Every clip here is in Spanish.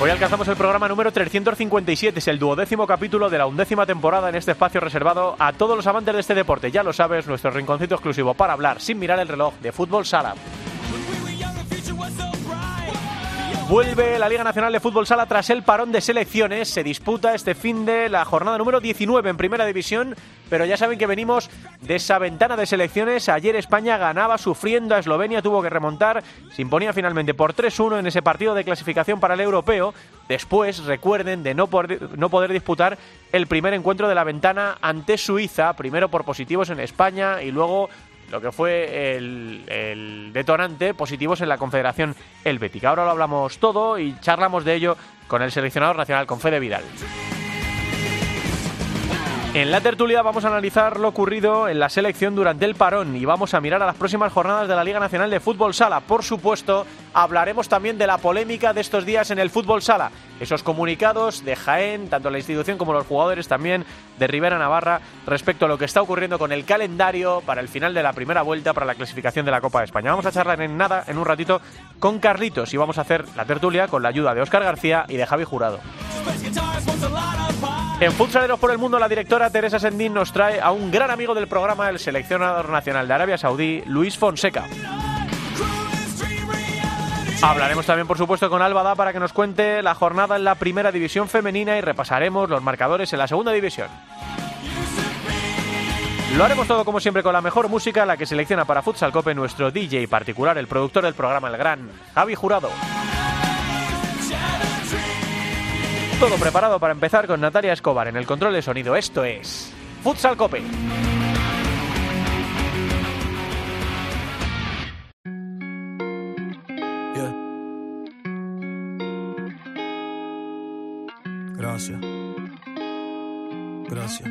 Hoy alcanzamos el programa número 357, es el duodécimo capítulo de la undécima temporada en este espacio reservado a todos los amantes de este deporte. Ya lo sabes, nuestro rinconcito exclusivo para hablar sin mirar el reloj de fútbol sala. Vuelve la Liga Nacional de Fútbol Sala tras el parón de selecciones. Se disputa este fin de la jornada número 19 en Primera División, pero ya saben que venimos de esa ventana de selecciones. Ayer España ganaba sufriendo a Eslovenia, tuvo que remontar, se imponía finalmente por 3-1 en ese partido de clasificación para el europeo. Después, recuerden, de no poder, no poder disputar el primer encuentro de la ventana ante Suiza, primero por positivos en España y luego lo que fue el, detonante, positivos en la Confederación Helvética. Ahora lo hablamos todo y charlamos de ello con el seleccionador nacional, con Fede Vidal. En la tertulia vamos a analizar lo ocurrido en la selección durante el parón y vamos a mirar a las próximas jornadas de la Liga Nacional de Fútbol Sala. Por supuesto, hablaremos también de la polémica de estos días en el fútbol sala. Esos comunicados de Jaén, tanto la institución como los jugadores también de Rivera Navarra, respecto a lo que está ocurriendo con el calendario para el final de la primera vuelta para la clasificación de la Copa de España. Vamos a charlar en nada, en un ratito, con Carlitos y vamos a hacer la tertulia con la ayuda de Óscar García y de Javi Jurado. En Futsaleros por el Mundo, la directora Teresa Sendín nos trae a un gran amigo del programa, el seleccionador nacional de Arabia Saudí, Luis Fonseca. Hablaremos también, por supuesto, con Álvada para que nos cuente la jornada en la primera división femenina y repasaremos los marcadores en la segunda división. Lo haremos todo como siempre con la mejor música, la que selecciona para Futsal Cope nuestro DJ particular, el productor del programa El Gran, Javi Jurado. Todo preparado para empezar con Natalia Escobar en el control de sonido. Esto es Futsal Cope. Gracias. Gracias.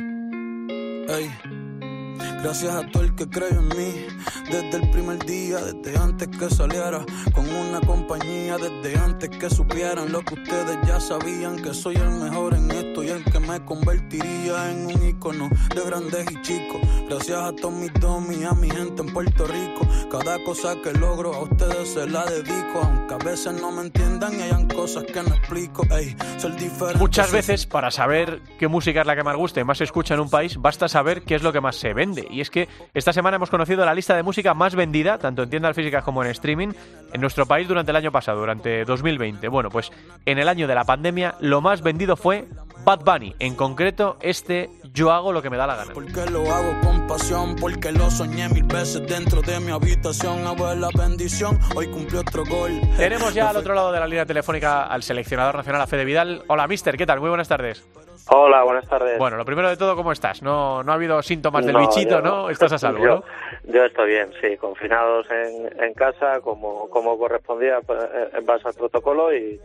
Gracias a todo el que creyó en mí, desde el primer día, desde antes que saliera, con una compañía, desde antes que supieran lo que ustedes ya sabían, que soy el mejor en esto y el que me convertiría en un icono de grandes y chicos. Gracias a todos mis domis, a mi gente en Puerto Rico, cada cosa que logro a ustedes se la dedico, aunque a veces no me entiendan y hayan cosas que no explico. Ey, ser diferente. Muchas veces, para saber qué música es la que más gusta y más se escucha en un país, basta saber qué es lo que más se vende. Y es que esta semana hemos conocido la lista de música más vendida, tanto en tiendas físicas como en streaming, en nuestro país durante el año pasado, durante 2020. Bueno, pues en el año de la pandemia lo más vendido fue Bad Bunny, en concreto este Yo hago lo que me da la gana. Porque lo hago con pasión, porque lo soñé mil veces dentro de mi habitación, la bendición, hoy cumplió otro gol. Tenemos ya al otro lado de la línea telefónica al seleccionador nacional, a Fede Vidal. Hola, mister, ¿qué tal? Muy buenas tardes. Hola, buenas tardes. Bueno, lo primero de todo, ¿cómo estás? No, no ha habido síntomas del bichito, ¿no? Estás a salvo, ¿no? Yo estoy bien, sí, confinados en, en casa, como, como correspondía pues, en base al protocolo y,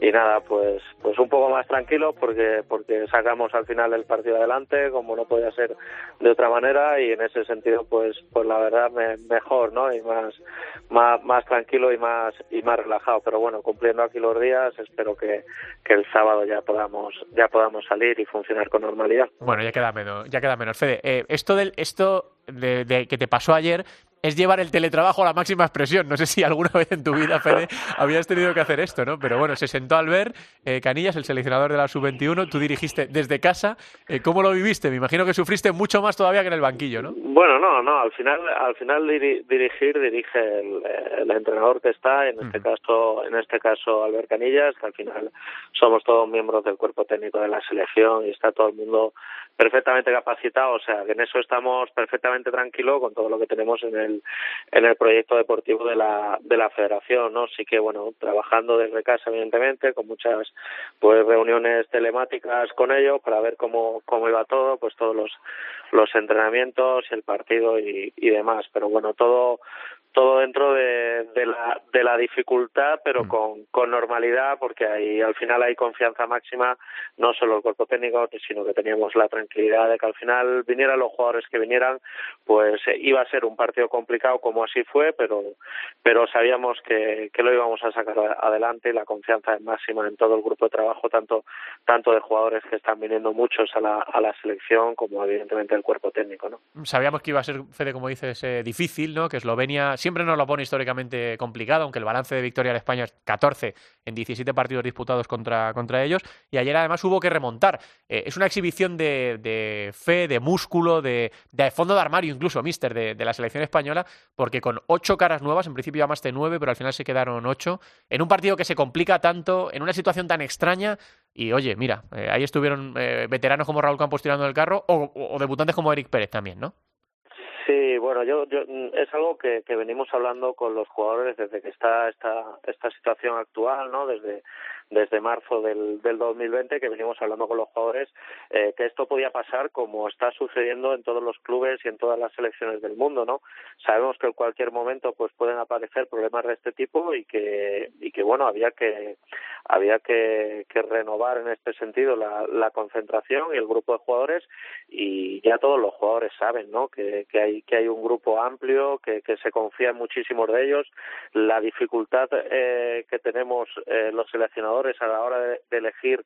y nada, pues pues un poco más tranquilo porque porque sacamos al final el partido adelante como no podía ser de otra manera y en ese sentido pues pues la verdad mejor, ¿no? Y más más más tranquilo y más y más relajado, pero bueno, cumpliendo aquí los días, espero que, que el sábado ya podamos ya podamos salir y funcionar con normalidad. Bueno, ya queda menos, ya queda menos. Fede, eh, esto del esto de, de, que te pasó ayer es llevar el teletrabajo a la máxima expresión. No sé si alguna vez en tu vida, Fede, habías tenido que hacer esto, ¿no? Pero bueno, se sentó al ver eh, Canillas, el seleccionador de la sub-21, tú dirigiste desde casa. Eh, ¿Cómo lo viviste? Me imagino que sufriste mucho más todavía que en el banquillo, ¿no? Bueno, no, no, al final, al final dirigir dirige el, entrenador que está, en este caso, en este caso Albert Canillas, que al final somos todos miembros del cuerpo técnico de la selección y está todo el mundo perfectamente capacitado, o sea, que en eso estamos perfectamente tranquilos con todo lo que tenemos en el en el proyecto deportivo de la de la Federación, ¿no? Sí que bueno, trabajando desde casa evidentemente con muchas pues reuniones telemáticas con ellos para ver cómo cómo iba todo, pues todos los los entrenamientos, el partido y, y demás, pero bueno, todo todo dentro de, de, la, de la dificultad, pero mm. con, con normalidad, porque ahí al final hay confianza máxima, no solo el cuerpo técnico, sino que teníamos la tranquilidad de que al final vinieran los jugadores que vinieran, pues eh, iba a ser un partido complicado como así fue, pero, pero sabíamos que, que lo íbamos a sacar adelante y la confianza es máxima en todo el grupo de trabajo, tanto, tanto de jugadores que están viniendo muchos a la, a la selección como evidentemente el cuerpo técnico. ¿no? Sabíamos que iba a ser, Fede, como dices, eh, difícil, ¿no? que Eslovenia siempre nos lo pone históricamente complicado, aunque el balance de victoria de España es 14 en 17 partidos disputados contra, contra ellos, y ayer además hubo que remontar. Eh, es una exhibición de, de, fe, de músculo, de, de fondo de armario incluso, mister, de, de, la selección española, porque con ocho caras nuevas, en principio llamaste nueve, pero al final se quedaron ocho, en un partido que se complica tanto, en una situación tan extraña, y oye, mira, eh, ahí estuvieron eh, veteranos como Raúl Campos tirando del carro o, o, debutantes como Eric Pérez también, ¿no? Sí, bueno, yo, yo es algo que, que venimos hablando con los jugadores desde que está esta esta situación actual, ¿no? Desde desde marzo del, del 2020 que venimos hablando con los jugadores eh, que esto podía pasar como está sucediendo en todos los clubes y en todas las selecciones del mundo, ¿no? Sabemos que en cualquier momento pues pueden aparecer problemas de este tipo y que y que bueno había que había que, que renovar en este sentido la, la concentración y el grupo de jugadores y ya todos los jugadores saben, ¿no? Que, que hay que hay un grupo amplio que, que se confía en muchísimos de ellos la dificultad eh, que tenemos eh, los seleccionadores a la hora de, elegir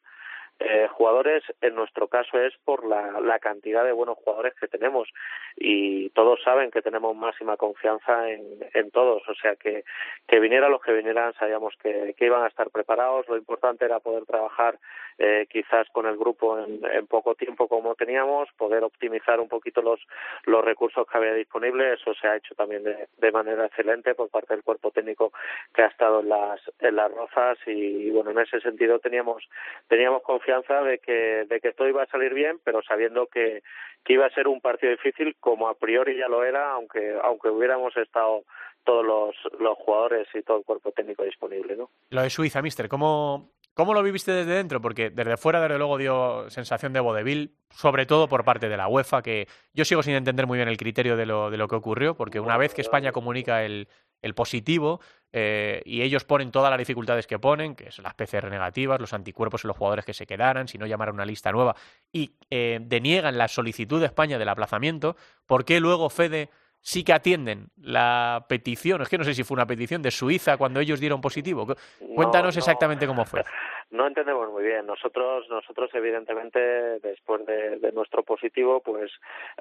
eh, jugadores, en nuestro caso es por la, la, cantidad de buenos jugadores que tenemos. Y todos saben que tenemos máxima confianza en, en todos, o sea que, que vinieran los que vinieran sabíamos que, que, iban a estar preparados, lo importante era poder trabajar eh, quizás con el grupo en, en, poco tiempo como teníamos, poder optimizar un poquito los, los recursos que había disponibles, eso se ha hecho también de, de manera excelente por parte del cuerpo técnico que ha estado en las, en las rozas. Y bueno, en ese sentido teníamos, teníamos confianza confianza de que, de que todo iba a salir bien, pero sabiendo que, que iba a ser un partido difícil, como a priori ya lo era, aunque, aunque hubiéramos estado todos los, los jugadores y todo el cuerpo técnico disponible. ¿no? Lo de Suiza, mister, ¿cómo, ¿Cómo lo viviste desde dentro? Porque desde fuera, desde luego, dio sensación de vodevil, sobre todo por parte de la UEFA, que yo sigo sin entender muy bien el criterio de lo, de lo que ocurrió, porque una vez que España comunica el, el positivo eh, y ellos ponen todas las dificultades que ponen, que son las PCR negativas, los anticuerpos en los jugadores que se quedaran, si no llamar a una lista nueva, y eh, deniegan la solicitud de España del aplazamiento, ¿por qué luego Fede sí que atienden la petición? Es que no sé si fue una petición de Suiza cuando ellos dieron positivo. Cuéntanos no, no. exactamente cómo fue. No entendemos muy bien. Nosotros, nosotros evidentemente, después de, de, nuestro positivo, pues,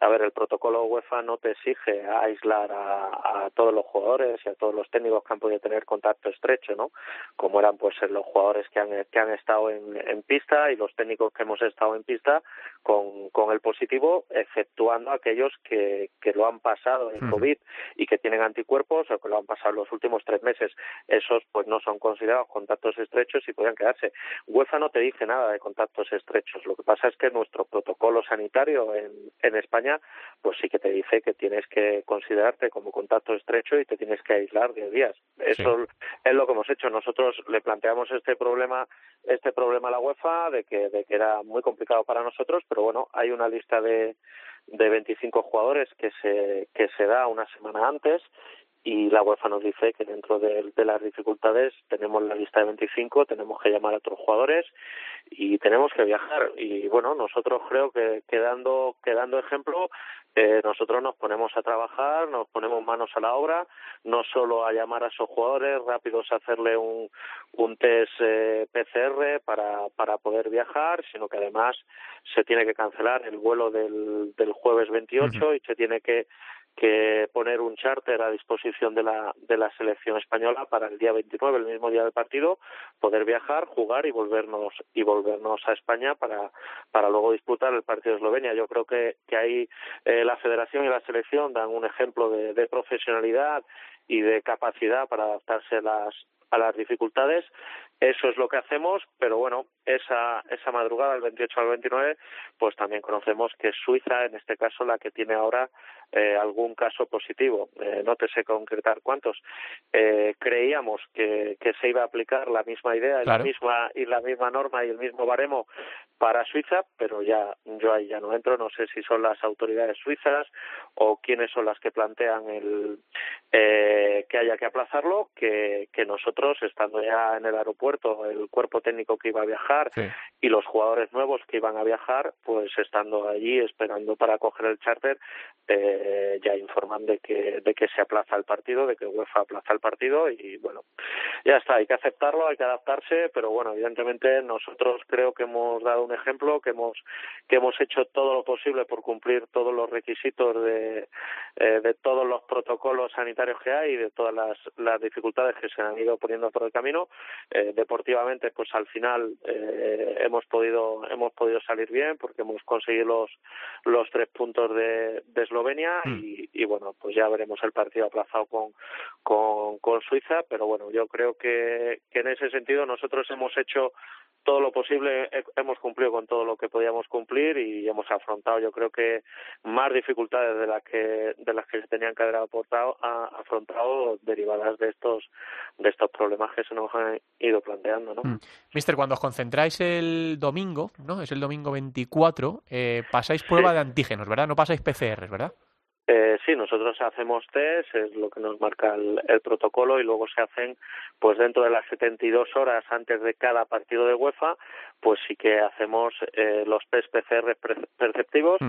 a ver, el protocolo UEFA no te exige aislar a, a, todos los jugadores y a todos los técnicos que han podido tener contacto estrecho, ¿no? Como eran, pues, los jugadores que han, que han estado en, en pista y los técnicos que hemos estado en pista con, con el positivo, exceptuando aquellos que, que lo han pasado en COVID y que tienen anticuerpos o que lo han pasado los últimos tres meses. Esos, pues, no son considerados contactos estrechos y podrían quedarse. UEFA no te dice nada de contactos estrechos. Lo que pasa es que nuestro protocolo sanitario en, en España, pues sí que te dice que tienes que considerarte como contacto estrecho y te tienes que aislar 10 días. Eso sí. es lo que hemos hecho. Nosotros le planteamos este problema, este problema a la UEFA de que, de que era muy complicado para nosotros, pero bueno, hay una lista de de 25 jugadores que se que se da una semana antes y la UEFA nos dice que dentro de, de, las dificultades tenemos la lista de 25, tenemos que llamar a otros jugadores y tenemos que viajar. Y bueno, nosotros creo que quedando, quedando ejemplo, eh, nosotros nos ponemos a trabajar, nos ponemos manos a la obra, no solo a llamar a esos jugadores, rápidos a hacerle un, un test eh, PCR para, para poder viajar, sino que además se tiene que cancelar el vuelo del, del jueves 28 uh -huh. y se tiene que que poner un charter a disposición de la, de la selección española para el día 29, el mismo día del partido, poder viajar, jugar y volvernos y volvernos a España para, para luego disputar el partido de Eslovenia. Yo creo que, que ahí eh, la federación y la selección dan un ejemplo de, de profesionalidad y de capacidad para adaptarse a las, a las dificultades eso es lo que hacemos, pero bueno, esa, esa madrugada, del 28 al 29, pues también conocemos que Suiza, en este caso, la que tiene ahora eh, algún caso positivo. Eh, no te sé concretar cuántos. Eh, creíamos que, que, se iba a aplicar la misma idea y, la misma, y la misma norma y el mismo baremo para Suiza, pero ya yo ahí ya no entro. No sé si son las autoridades suizas o quiénes son las que plantean el eh, que haya que aplazarlo, que, que nosotros, estando ya en el aeropuerto, el cuerpo técnico que iba a viajar y los jugadores nuevos que iban a viajar, pues estando allí esperando para coger el charter, eh, ya informan de que, de que se aplaza el partido, de que UEFA aplaza el partido y bueno, ya está, hay que aceptarlo, hay que adaptarse, pero bueno, evidentemente nosotros creo que hemos dado un ejemplo, que hemos, que hemos hecho todo lo posible por cumplir todos los requisitos de, eh, de todos los protocolos sanitarios que hay y de todas las, las dificultades que se han ido poniendo por el camino. Eh, deportivamente, pues al final eh, hemos podido hemos podido salir bien porque hemos conseguido los los tres puntos de, de Eslovenia mm. y, y, bueno, pues ya veremos el partido aplazado con, con, con Suiza, pero bueno, yo creo que, que en ese sentido nosotros hemos hecho todo lo posible hemos cumplido con todo lo que podíamos cumplir y hemos afrontado yo creo que más dificultades de las que de las que se tenían que haber aportado, afrontado derivadas de estos de estos problemas que se nos han ido planteando ¿no? Mm. Mister cuando os concentráis el domingo no es el domingo 24 eh, pasáis prueba de antígenos verdad no pasáis PCR verdad eh, sí, nosotros hacemos test, es lo que nos marca el, protocolo y luego se hacen, pues dentro de las 72 horas antes de cada partido de UEFA, pues sí que hacemos eh, los test PCR perceptivos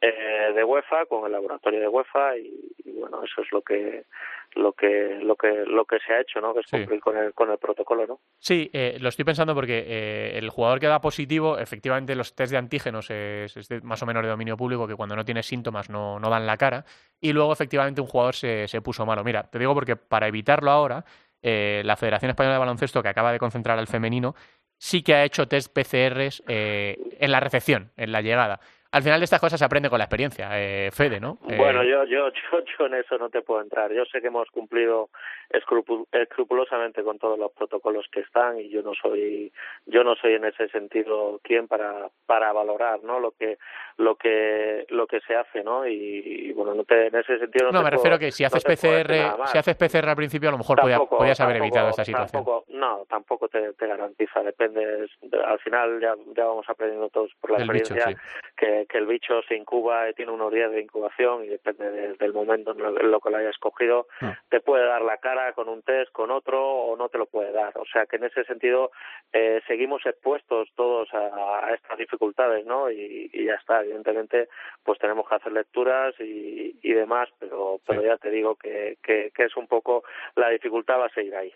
eh, de UEFA con el laboratorio de UEFA y, bueno, eso es lo que lo que lo que lo que se ha hecho, ¿no? Que es cumplir con el con el protocolo, ¿no? Sí, eh, lo estoy pensando porque eh, el jugador que da positivo, efectivamente los test de antígenos es, más o menos de dominio público que cuando no tiene síntomas no, no dan la cara y luego efectivamente un jugador se, se puso malo. Mira, te digo porque para evitarlo ahora eh, la Federación Española de Baloncesto que acaba de concentrar al femenino sí que ha hecho test PCRs en la recepción, en la llegada al final de estas cosas se aprende con la experiencia, eh, Fede, ¿no? Bueno, eh, yo, yo, yo, yo, en eso no te puedo entrar. Yo sé que hemos cumplido escrupulosamente con todos los protocolos que están y yo no soy, yo no soy en ese sentido quien para, para valorar, ¿no? Lo que, lo que, lo que se hace, ¿no? Y, bueno, no te, en ese sentido no. No, me refiero que si haces PCR, si haces PCR al principio, a lo mejor podías haber evitado esta situación. no, tampoco te, te garantiza. Depende. Al final ya, ya vamos aprendiendo todos por la experiencia que que, el bicho se incuba y tiene unos días de incubación y depende del momento en lo, que lo hayas cogido, ah. te puede dar la cara con un test, con otro o no te lo puede dar. O sea que en ese sentido eh, seguimos expuestos todos a, estas dificultades, ¿no? Y, ya está, evidentemente pues tenemos que hacer lecturas y, demás, pero, pero ya te digo que, que, es un poco la dificultad va a seguir ahí.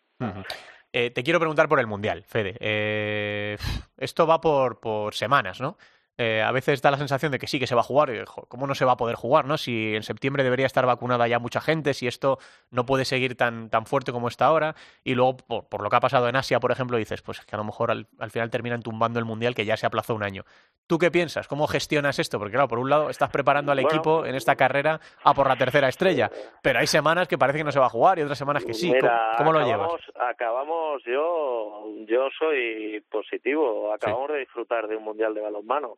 Eh, te quiero preguntar por el Mundial, Fede. Eh, esto va por, por semanas, ¿no? Eh, a veces da la sensación de que sí que se va a jugar. Y, ¿Cómo no se va a poder jugar? ¿no? Si en septiembre debería estar vacunada ya mucha gente, si esto no puede seguir tan, tan fuerte como está ahora. Y luego, por, lo que ha pasado en Asia, por ejemplo, dices, pues que a lo mejor al, final terminan tumbando el Mundial que ya se aplazó un año. ¿Tú qué piensas? ¿Cómo gestionas esto? Porque claro, por un lado estás preparando al equipo en esta carrera a por la tercera estrella, pero hay semanas que parece que no se va a jugar y otras semanas que sí. ¿Cómo, lo llevas? Acabamos, yo, yo soy positivo, acabamos de disfrutar de un Mundial de balonmano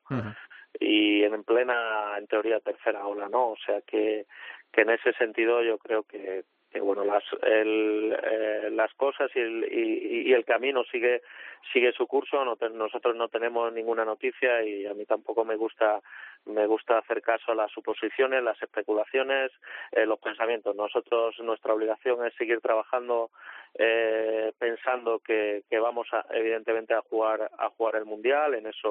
y en plena, en teoría, tercera ola, ¿no? O sea que, que en ese sentido yo creo que, que bueno, las, el, eh, las cosas y el, y, el camino sigue sigue su curso. No nosotros no tenemos ninguna noticia y a mí tampoco me gusta me gusta hacer caso a las suposiciones, las especulaciones, eh, los pensamientos. Nosotros nuestra obligación es seguir trabajando eh, pensando que, que vamos a, evidentemente a jugar a jugar el mundial. En eso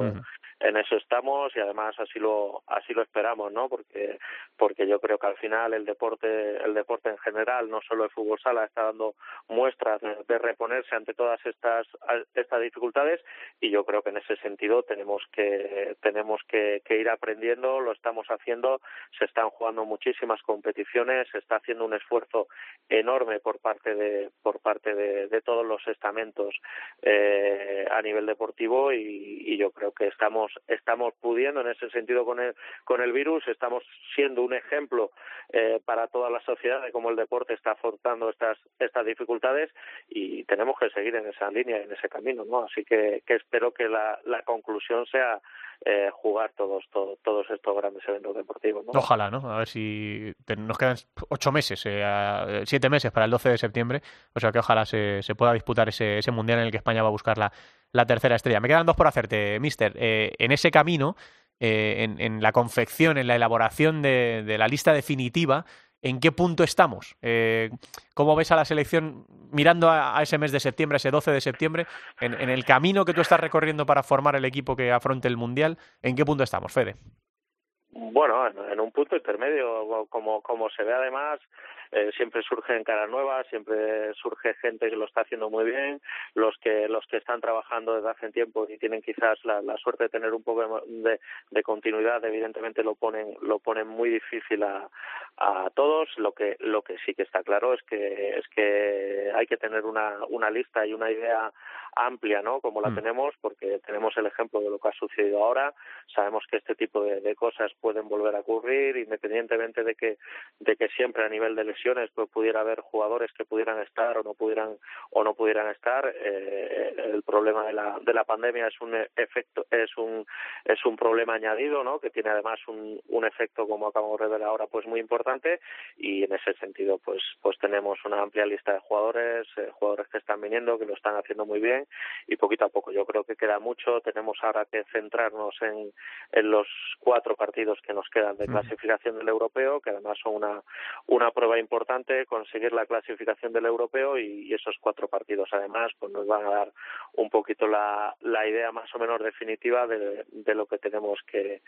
en eso estamos y además así lo así lo esperamos no porque porque yo creo que al final el deporte el deporte en general no solo el fútbol sala está dando muestras de, reponerse ante todas estas estas dificultades. Y yo creo que en ese sentido tenemos que tenemos que, que ir aprendiendo lo estamos haciendo. Se están jugando muchísimas competiciones se está haciendo un esfuerzo enorme por parte de por parte parte de, todos los estamentos eh, a nivel deportivo y, yo creo que estamos estamos pudiendo en ese sentido con el con el virus. Estamos siendo un ejemplo eh, para toda la sociedad de cómo el deporte está afrontando estas estas dificultades y tenemos que seguir en esa línea en ese camino no así que, que espero que la, la conclusión sea eh, jugar todos, todos estos grandes eventos deportivos. Ojalá, ¿no? A ver si nos quedan ocho meses, eh, siete meses para el 12 de septiembre, o sea que ojalá se, se pueda disputar ese, ese mundial en el que España va a buscar la, la tercera estrella. Me quedan dos por hacerte, Mister. Eh, en ese camino, en, en, la confección, en la elaboración de, de la lista definitiva, ¿En qué punto estamos? Eh, ¿Cómo ves a la selección mirando a, ese mes de septiembre, ese 12 de septiembre, en, en, el camino que tú estás recorriendo para formar el equipo que afronte el Mundial? ¿En qué punto estamos, Fede? Bueno, en, un punto intermedio, como, como se ve además, eh, siempre surgen caras nuevas, siempre surge gente que lo está haciendo muy bien, los que los que están trabajando desde hace tiempo y tienen quizás la, la suerte de tener un poco de, de, continuidad, evidentemente lo ponen lo ponen muy difícil a, a todos. Lo que lo que sí que está claro es que es que hay que tener una una lista y una idea amplia, ¿no? Como la mm. tenemos, porque tenemos el ejemplo de lo que ha sucedido ahora. Sabemos que este tipo de, de cosas pueden volver a ocurrir, independientemente de que de que siempre a nivel de lesiones pues pudiera haber jugadores que pudieran estar o no pudieran o no pudieran estar. Eh, el problema de la de la pandemia es un efecto es un es un problema añadido, ¿no? Que tiene además un, un efecto como acabamos de ver ahora pues muy importante y en ese sentido pues pues tenemos una amplia lista de jugadores, eh, jugadores que están viniendo que lo están haciendo muy bien y poquito a poco. Yo creo que queda mucho. Tenemos ahora que centrarnos en, en los cuatro partidos que nos quedan de clasificación del europeo, que además son una, una prueba importante, conseguir la clasificación del europeo y, esos cuatro partidos además pues nos van a dar un poquito la, la idea más o menos definitiva de, de lo que tenemos que,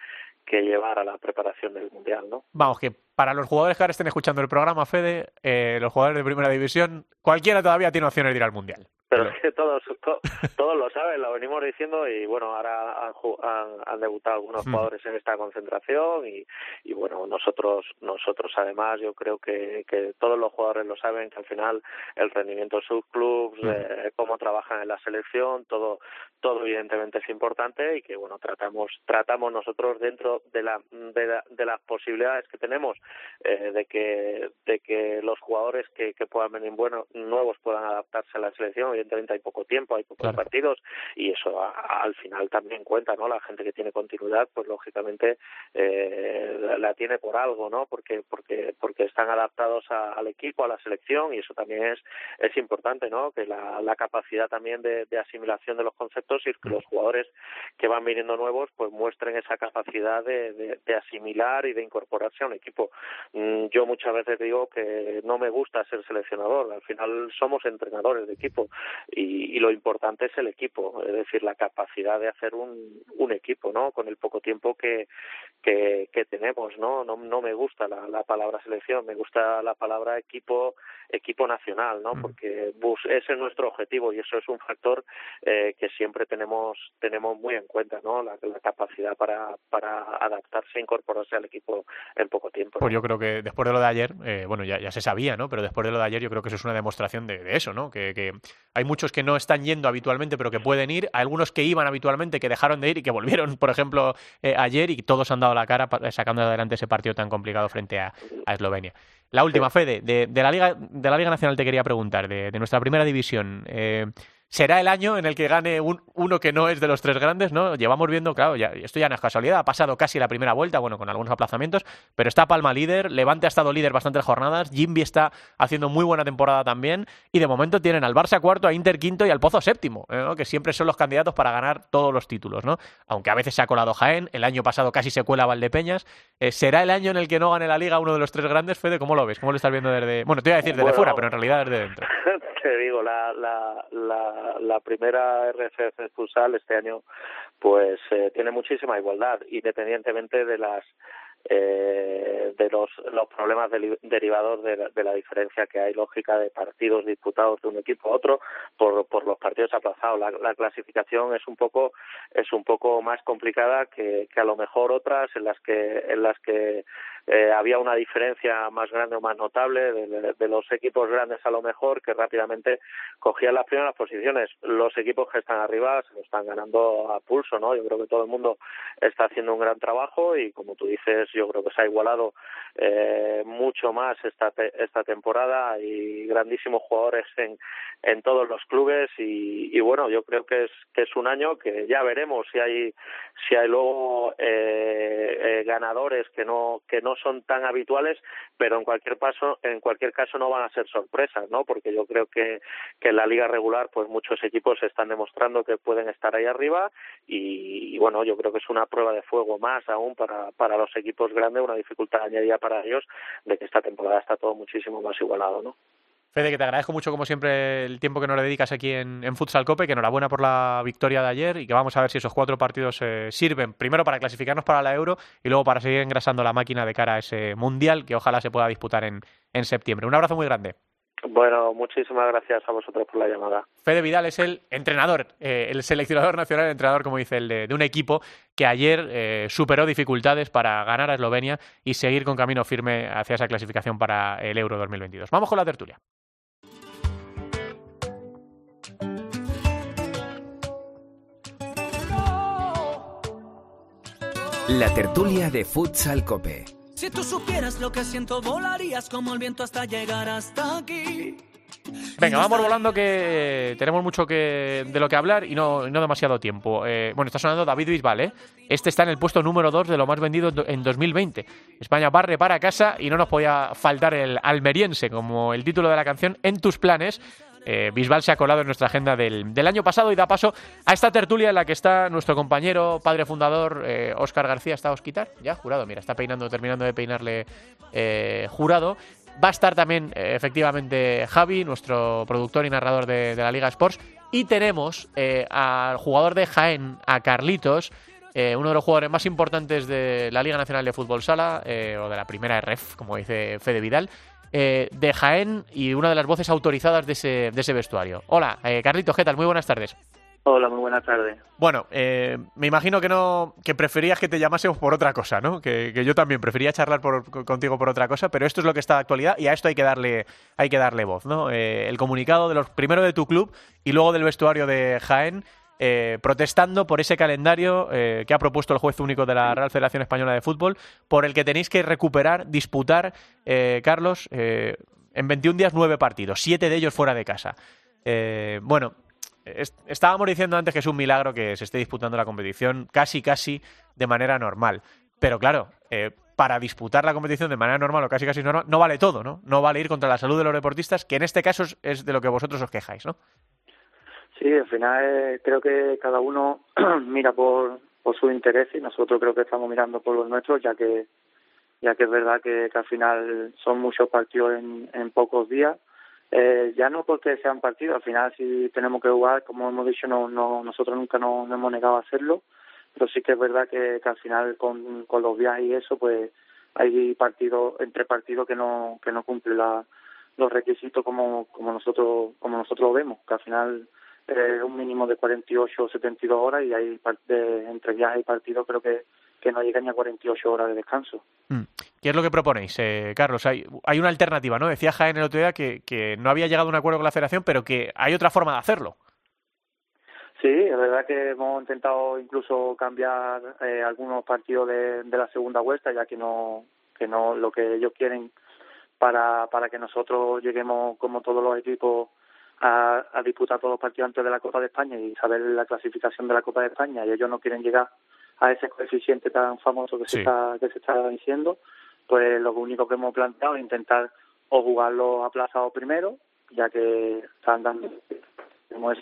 que llevar a la preparación del Mundial. ¿no? Vamos, que para los jugadores que ahora estén escuchando el programa, Fede, eh, los jugadores de primera división, cualquiera todavía tiene opciones de ir al Mundial. Pero es que todos, todos lo saben, lo venimos diciendo y bueno, ahora han, han, debutado algunos jugadores en esta concentración y, y nosotros nosotros además yo creo que, que todos los jugadores lo saben que al final el rendimiento de sus clubes, eh, cómo trabajan en la selección, todo todo evidentemente es importante y que bueno, tratamos tratamos nosotros dentro de la de, de las posibilidades que tenemos eh, de que de que los jugadores que, que puedan venir buenos nuevos puedan adaptarse a la selección. Evidentemente hay poco tiempo hay pocos partidos y eso al final también cuenta no la gente que tiene continuidad pues lógicamente eh, la, tiene por algo no porque porque porque están adaptados al equipo a la selección y eso también es es importante no que la, la capacidad también de, asimilación de los conceptos y que los jugadores que van viniendo nuevos pues muestren esa capacidad de, de, de asimilar y de incorporarse a un equipo Mm, yo muchas veces digo que no me gusta ser seleccionador, al final somos entrenadores de equipo y, y lo importante es el equipo, es decir, la capacidad de hacer un, un equipo, ¿no? Con el poco tiempo que, que, que tenemos, ¿no? ¿no? No me gusta la, la palabra selección, me gusta la palabra equipo, equipo nacional, ¿no? Mm. Porque bus, ese es nuestro objetivo y eso es un factor eh, que siempre tenemos tenemos muy en cuenta, ¿no? La, la capacidad para, para adaptarse, e incorporarse al equipo en poco tiempo. Pues yo creo que después de lo de ayer, eh, bueno, ya, ya se sabía, ¿no? Pero después de lo de ayer yo creo que eso es una demostración de, de eso, ¿no? Que, que, hay muchos que no están yendo habitualmente pero que pueden ir, hay algunos que iban habitualmente, que dejaron de ir y que volvieron, por ejemplo, eh, ayer y todos han dado la cara sacando adelante ese partido tan complicado frente a, a Eslovenia. La última, Fede, de, de, la Liga, de la Liga Nacional te quería preguntar, de, de nuestra primera división. Eh, será el año en el que gane un, uno que no es de los tres grandes, ¿no? Llevamos viendo, claro, ya, esto ya no es casualidad, ha pasado casi la primera vuelta, bueno, con algunos aplazamientos, pero está Palma líder, Levante ha estado líder bastantes jornadas, Jimby está haciendo muy buena temporada también, y de momento tienen al Barça cuarto, a Inter quinto y al Pozo séptimo, ¿no? que siempre son los candidatos para ganar todos los títulos, ¿no? Aunque a veces se ha colado Jaén, el año pasado casi se cuela Valdepeñas, eh, ¿será el año en el que no gane la Liga uno de los tres grandes, Fede? ¿Cómo lo ves? ¿Cómo lo estás viendo desde...? Bueno, te iba a decir desde bueno, fuera, pero en realidad desde dentro. la, la, la, primera RFF futsal este año pues eh, tiene muchísima igualdad, independientemente de las eh, de los, los problemas de, derivados de la, de la diferencia que hay lógica de partidos disputados de un equipo a otro por, por los partidos aplazados. La, la clasificación es un poco es un poco más complicada que, que a lo mejor otras en las que en las que eh, había una diferencia más grande o más notable de, los equipos grandes a lo mejor que rápidamente cogían las primeras posiciones. Los equipos que están arriba se lo están ganando a pulso, ¿no? Yo creo que todo el mundo está haciendo un gran trabajo y como tú dices, yo creo que se ha igualado eh, mucho más esta, esta temporada y grandísimos jugadores en, en todos los clubes y, y bueno, yo creo que es, que es un año que ya veremos si hay, si hay luego eh, eh, ganadores que no, que no son tan habituales, pero en cualquier paso, en cualquier caso no van a ser sorpresas, ¿no? Porque yo creo que, que en la liga regular, pues muchos equipos están demostrando que pueden estar ahí arriba y, bueno, yo creo que es una prueba de fuego más aún para, para los equipos grandes, una dificultad añadida para ellos de que esta temporada está todo muchísimo más igualado, ¿no? Fede, que te agradezco mucho, como siempre, el tiempo que nos le dedicas aquí en, Futsal Cope, que enhorabuena por la victoria de ayer y que vamos a ver si esos cuatro partidos eh, sirven, primero para clasificarnos para la Euro y luego para seguir engrasando la máquina de cara a ese Mundial que ojalá se pueda disputar en, en septiembre. Un abrazo muy grande. Bueno, muchísimas gracias a vosotros por la llamada. Fede Vidal es el entrenador, eh, el seleccionador nacional, el entrenador, como dice, el de, un equipo que ayer eh, superó dificultades para ganar a Eslovenia y seguir con camino firme hacia esa clasificación para el Euro 2022. Vamos con la tertulia. La tertulia de Futsal Cope. Si tú supieras lo que siento, volarías como el viento hasta llegar hasta aquí. Venga, vamos volando que tenemos mucho que, de lo que hablar y no, no demasiado tiempo. Eh, bueno, está sonando David Bisbal, ¿eh? Este está en el puesto número 2 de lo más vendido en 2020. España barre para casa y no nos podía faltar el almeriense como el título de la canción En tus planes eh, Bisbal se ha colado en nuestra agenda del, año pasado y da paso a esta tertulia en la que está nuestro compañero, padre fundador, eh, García. ¿Está Osquitar? Ya, jurado, mira, está peinando, terminando de peinarle eh, jurado. Va a estar también, efectivamente, Javi, nuestro productor y narrador de, la Liga Sports. Y tenemos al jugador de Jaén, a Carlitos, uno de los jugadores más importantes de la Liga Nacional de Fútbol Sala, o de la primera REF, como dice Fede Vidal, eh, de Jaén y una de las voces autorizadas de ese, de ese vestuario. Hola, eh, Carlitos, ¿qué tal? Muy buenas tardes. Hola, muy buenas tardes. Bueno, eh, me imagino que no que preferías que te llamásemos por otra cosa, ¿no? Que, yo también prefería charlar contigo por otra cosa, pero esto es lo que está de actualidad y a esto hay que darle hay que darle voz, ¿no? el comunicado de los primero de tu club y luego del vestuario de Jaén eh, protestando por ese calendario eh, que ha propuesto el juez único de la Real Federación Española de Fútbol, por el que tenéis que recuperar, disputar, eh, Carlos, en 21 días nueve partidos, siete de ellos fuera de casa. bueno, estábamos diciendo antes que es un milagro que se esté disputando la competición casi, casi de manera normal. Pero claro, para disputar la competición de manera normal o casi casi normal, no vale todo, ¿no? No vale ir contra la salud de los deportistas, que en este caso es de lo que vosotros os quejáis, ¿no? Sí, al final eh, creo que cada uno mira por, por su interés y nosotros creo que estamos mirando por los nuestros, ya que ya que es verdad que, al final son muchos partidos en, en pocos días. Eh, ya no porque sean partidos, al final si tenemos que jugar, como hemos dicho, no, no nosotros nunca nos, hemos negado a hacerlo, pero sí que es verdad que, que al final con, con los viajes y eso, pues hay partidos entre partidos que no que no cumplen la, los requisitos como como nosotros como nosotros lo vemos, que al final eh, un mínimo de 48 o 72 horas y hay de, entre viajes y partidos creo que, que no llegan ni a 48 horas de descanso. Mm. ¿Qué es lo que proponéis, eh, Carlos? Hay, hay una alternativa, ¿no? Decía Jaén el otro día que, que no había llegado a un acuerdo con la federación, pero que hay otra forma de hacerlo. Sí, es verdad que hemos intentado incluso cambiar eh, algunos partidos de, de la segunda vuelta, ya que no, que no lo que ellos quieren para, para que nosotros lleguemos como todos los equipos a, a, disputar todos los partidos antes de la Copa de España y saber la clasificación de la Copa de España y ellos no quieren llegar a ese coeficiente tan famoso que se está que se está diciendo, pues lo único que hemos planteado es intentar o jugarlo aplazado primero, ya que están dando como es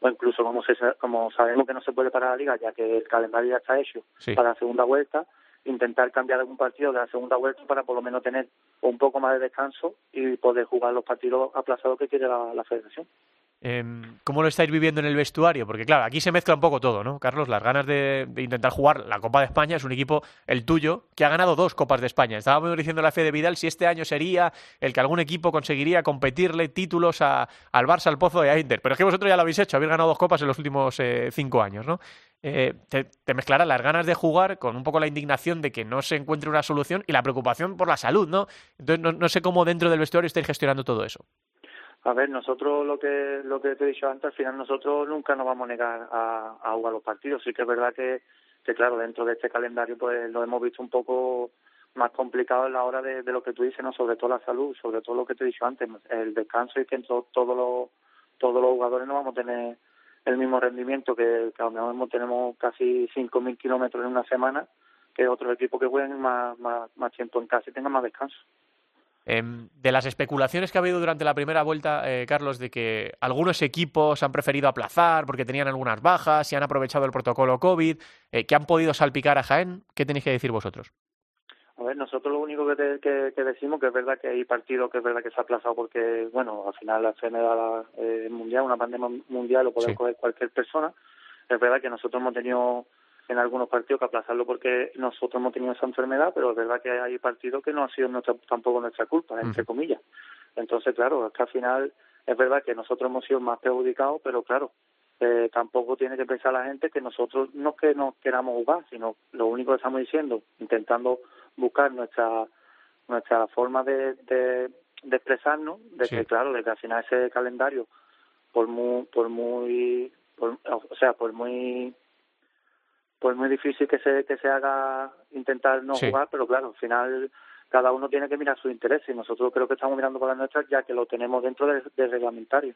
o incluso como se, como sabemos que no se puede parar la liga ya que el calendario ya está hecho para la segunda vuelta intentar cambiar algún partido de la segunda vuelta para por lo menos tener un poco más de descanso y poder jugar los partidos aplazados que quiere la, federación. Em, ¿Cómo lo estáis viviendo en el vestuario? Porque claro, aquí se mezcla un poco todo, ¿no? Carlos, las ganas de, intentar jugar la Copa de España es un equipo, el tuyo, que ha ganado dos Copas de España. Estábamos diciendo la fe de Vidal si este año sería el que algún equipo conseguiría competirle títulos al Barça, al Pozo y a Inter. Pero es que vosotros ya lo habéis hecho, habéis ganado dos Copas en los últimos eh, cinco años, ¿no? Eh, te, te mezclarán las ganas de jugar con un poco la indignación de que no se encuentre una solución y la preocupación por la salud, ¿no? Entonces no sé cómo dentro del vestuario estáis gestionando todo eso. A ver, nosotros lo que lo que te he dicho antes, al final nosotros nunca nos vamos a negar a, a jugar los partidos. Sí que es verdad que, que, claro, dentro de este calendario pues lo hemos visto un poco más complicado en la hora de, lo que tú dices, no sobre todo la salud, sobre todo lo que te he dicho antes, el descanso y que todos los todos los jugadores no vamos a tener el mismo rendimiento que, que a lo mejor tenemos casi 5.000 kilómetros en una semana que otros equipos que jueguen más, más, más tiempo en casa y tengan más descanso. Em, de las especulaciones que ha habido durante la primera vuelta, eh, Carlos, de que algunos equipos han preferido aplazar porque tenían algunas bajas y han aprovechado el protocolo COVID, eh, que han podido salpicar a Jaén, ¿qué tenéis que decir vosotros? A ver, nosotros lo único que, que, decimos que es verdad que hay partidos que es verdad que se ha aplazado porque, bueno, al final la enfermedad eh, mundial, una pandemia mundial, lo puede coger cualquier persona. Es verdad que nosotros hemos tenido en algunos partidos que aplazarlo porque nosotros hemos tenido esa enfermedad, pero es verdad que hay partidos que no ha sido nuestra, tampoco nuestra culpa, entre comillas. Entonces, claro, es que al final es verdad que nosotros hemos sido más perjudicados, pero claro, eh, tampoco tiene que pensar la gente que nosotros no es que no queramos jugar, sino lo único que estamos diciendo, intentando buscar nuestra nuestra forma de, de, expresarnos, de que claro, de que al final ese calendario, por muy, por muy, o sea, por muy pues muy difícil que se que se haga intentar no jugar, pero claro, al final cada uno tiene que mirar su interés y nosotros creo que estamos mirando por las nuestras ya que lo tenemos dentro del, reglamentario.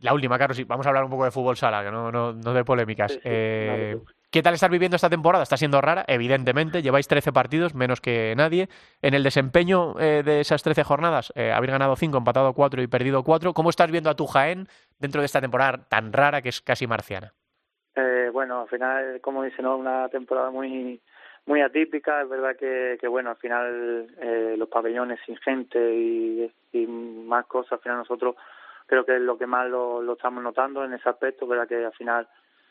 La última, Carlos, vamos a hablar un poco de fútbol sala, que no, no, no de polémicas. eh, ¿Qué tal estar viviendo esta temporada? Está siendo rara, evidentemente. Lleváis 13 partidos, menos que nadie. En el desempeño eh, de esas 13 jornadas, eh, habéis ganado 5, empatado 4 y perdido 4. ¿Cómo estás viendo a tu Jaén dentro de esta temporada tan rara que es casi marciana? Eh, bueno, al final, como dice, ¿no? una temporada muy muy atípica. Es verdad que, bueno, al final eh, los pabellones sin gente y, más cosas, al final nosotros creo que es lo que más lo, estamos notando en ese aspecto, verdad que al final